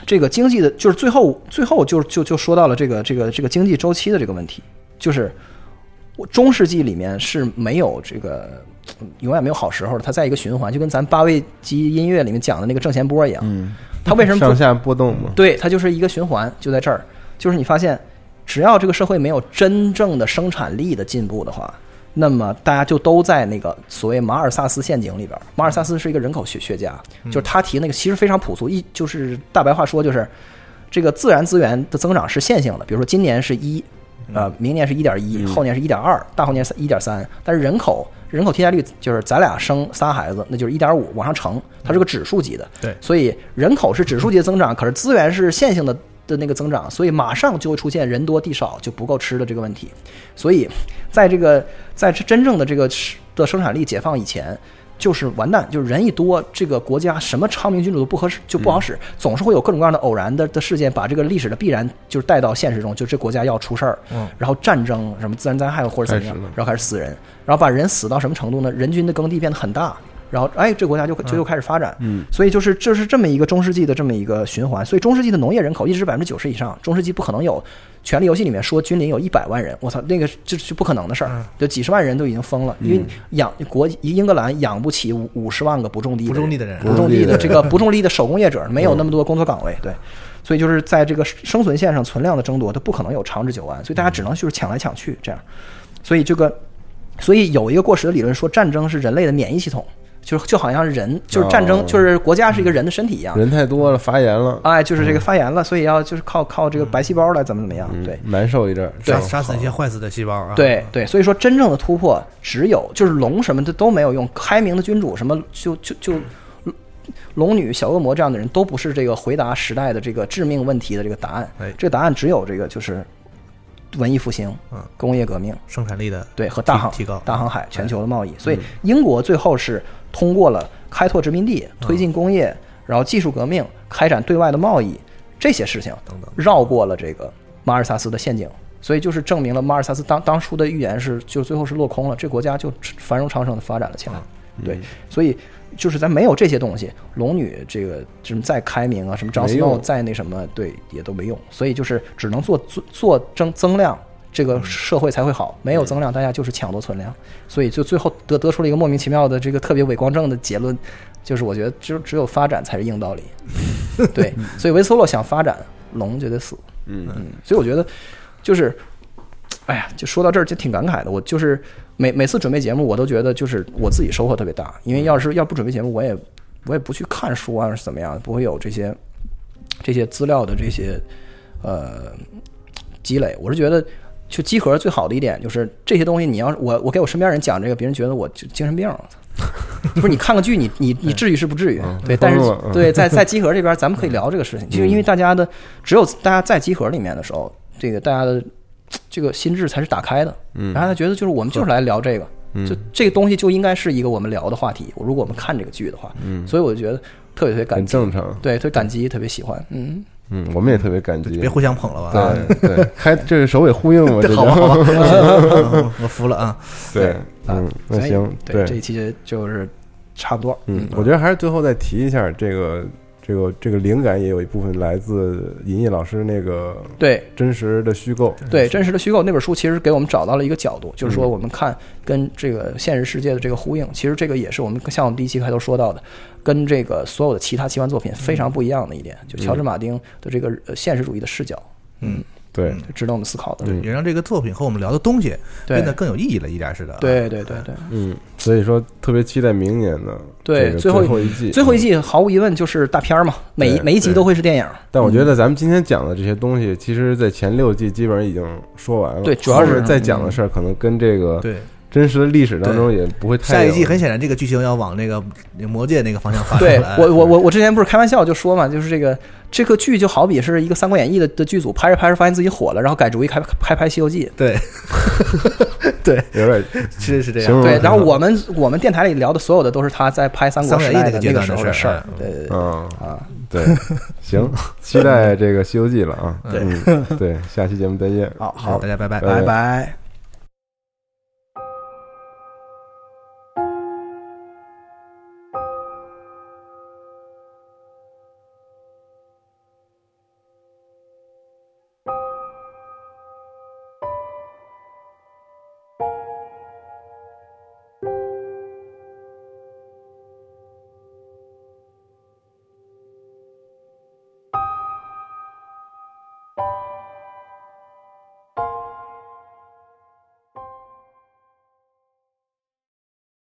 这个经济的，就是最后最后就就就说到了这个这个这个经济周期的这个问题，就是我中世纪里面是没有这个嗯永远没有好时候的，它在一个循环，就跟咱八位机音乐里面讲的那个正弦波一样。嗯，它为什么不上下波动嘛？对，它就是一个循环，就在这儿。就是你发现，只要这个社会没有真正的生产力的进步的话，那么大家就都在那个所谓马尔萨斯陷阱里边。马尔萨斯是一个人口学学家，就是他提那个其实非常朴素，一就是大白话说就是，这个自然资源的增长是线性的，比如说今年是一。呃，明年是一点一，后年是一点二，大后年是一点三，但是人口人口添加率就是咱俩生仨孩子，那就是一点五往上乘，它是个指数级的。对所以人口是指数级的增长，可是资源是线性的的那个增长，所以马上就会出现人多地少就不够吃的这个问题。所以在这个在真正的这个吃的生产力解放以前。就是完蛋，就是人一多，这个国家什么昌明君主都不合适，就不好使，总是会有各种各样的偶然的的事件，把这个历史的必然就是带到现实中，就这国家要出事儿，嗯。然后战争什么自然灾害或者怎么样然后开始死人，然后把人死到什么程度呢？人均的耕地变得很大，然后哎，这国家就就又开始发展，嗯，所以就是这是这么一个中世纪的这么一个循环，所以中世纪的农业人口一直是百分之九十以上，中世纪不可能有。权力游戏里面说君临有一百万人，我操，那个这是不可能的事儿。嗯，就几十万人都已经疯了，因为养国英格兰养不起五五十万个不种地不的人。种地的人，不种地的这个不种地的手工业者，没有那么多工作岗位，对，所以就是在这个生存线上存量的争夺，它不可能有长治久安，所以大家只能就是抢来抢去这样，所以这个，所以有一个过时的理论说，战争是人类的免疫系统，就是就好像人就是战争哦。就是国家是一个人的身体一样，人太多了，发炎了，哎，就是这个发炎了，所以要就是靠靠这个白细胞来怎么怎么样，嗯。对。难受一阵，杀杀死那些坏死的细胞啊。对对，所以说真正的突破只有就是龙什么的都没有用，开明的君主什么就就就龙女、小恶魔这样的人都不是这个回答时代的这个致命问题的这个答案。哎。这个答案只有这个就是文艺复兴、嗯。工业革命，生产力的对和大航提提高。大航海、全球的贸易。所以英国最后是通过了开拓殖民地、推进工业，然后技术革命、开展对外的贸易这些事情，等等。绕过了这个马尔萨斯的陷阱，所以就是证明了马尔萨斯当当初的预言是，就最后是落空了，这国家就繁荣昌盛的发展了起来。对，所以就是咱没有这些东西，龙女这个什么再开明啊，什么张思没用诺再那什么，对，也都没用。所以就是只能做做做增增量。这个社会才会好，没有增量，大家就是抢夺存量，所以就最后得得出了一个莫名其妙的这个特别伪光正的结论，就是我觉得只有只有发展才是硬道理。对，所以维斯洛想发展，龙就得死。嗯嗯，所以我觉得就是，哎呀，就说到这儿就挺感慨的。我就是每每次准备节目，我都觉得就是我自己收获特别大，因为要是要不准备节目，我也我也不去看书啊，是怎么样，不会有这些这些资料的这些呃积累。我是觉得。就集合最好的一点就是这些东西，你要是我我给我身边人讲这个，别人觉得我就精神病，我操！不是你看个剧，你你你至于是不至于？对，但是对在在集合这边，咱们可以聊这个事情，就是因为大家的只有大家在集合里面的时候，这个大家的这个心智才是打开的，嗯。然后他觉得就是我们就是来聊这个，就这个东西就应该是一个我们聊的话题。如果我们看这个剧的话，嗯，所以我就觉得特别特别感激，很正常。对，特别感激，特别喜欢，嗯，嗯，我们也特别感激。别。互相捧了吧。啊对对，开这个首尾呼应嘛，这 好吧，好就吧，嗯我服了啊。对，嗯，那行，对，这一期就是差不多，嗯，我觉得还是最后再提一下这个这个这个灵感也有一部分来自尹烨老师那个对。真实的虚构。对真实的虚构那本书，其实给我们找到了一个角度，就是说我们看跟这个现实世界的这个呼应，其实这个也是我们像我们第一期开头说到的，跟这个所有的其他奇幻作品非常不一样的一点，就乔治马丁的这个呃现实主义的视角。嗯，对，嗯值得我们思考的。嗯也让这个作品和我们聊的东西变得更有意义了一点似的。对对对对嗯，所以说特别期待明年的对最后后一季，最后一季毫无疑问就是大片嘛，每一每一集都会是电影。但我觉得咱们今天讲的这些东西，其实，在前六季基本上已经说完了。对主要是在讲的事儿，可能跟这个对，真实的历史当中也不会太下一季很显然这个剧情要往那个魔界那个方向发展对。我我我我之前不是开玩笑就说嘛，就是这个这个剧就好比是一个《三国演义》的的剧组拍着拍着发现自己火了，然后改主意开拍拍《西游记对 对，有点其实是这样。》。对，嗯然后我们我们电台里聊的所有的都是他在拍《三国演义》的那个时候的事儿。对对对嗯，啊，对，行，期待这个《西游记》了啊。对嗯，对，下期节目再见。好好，大家拜拜。拜拜拜。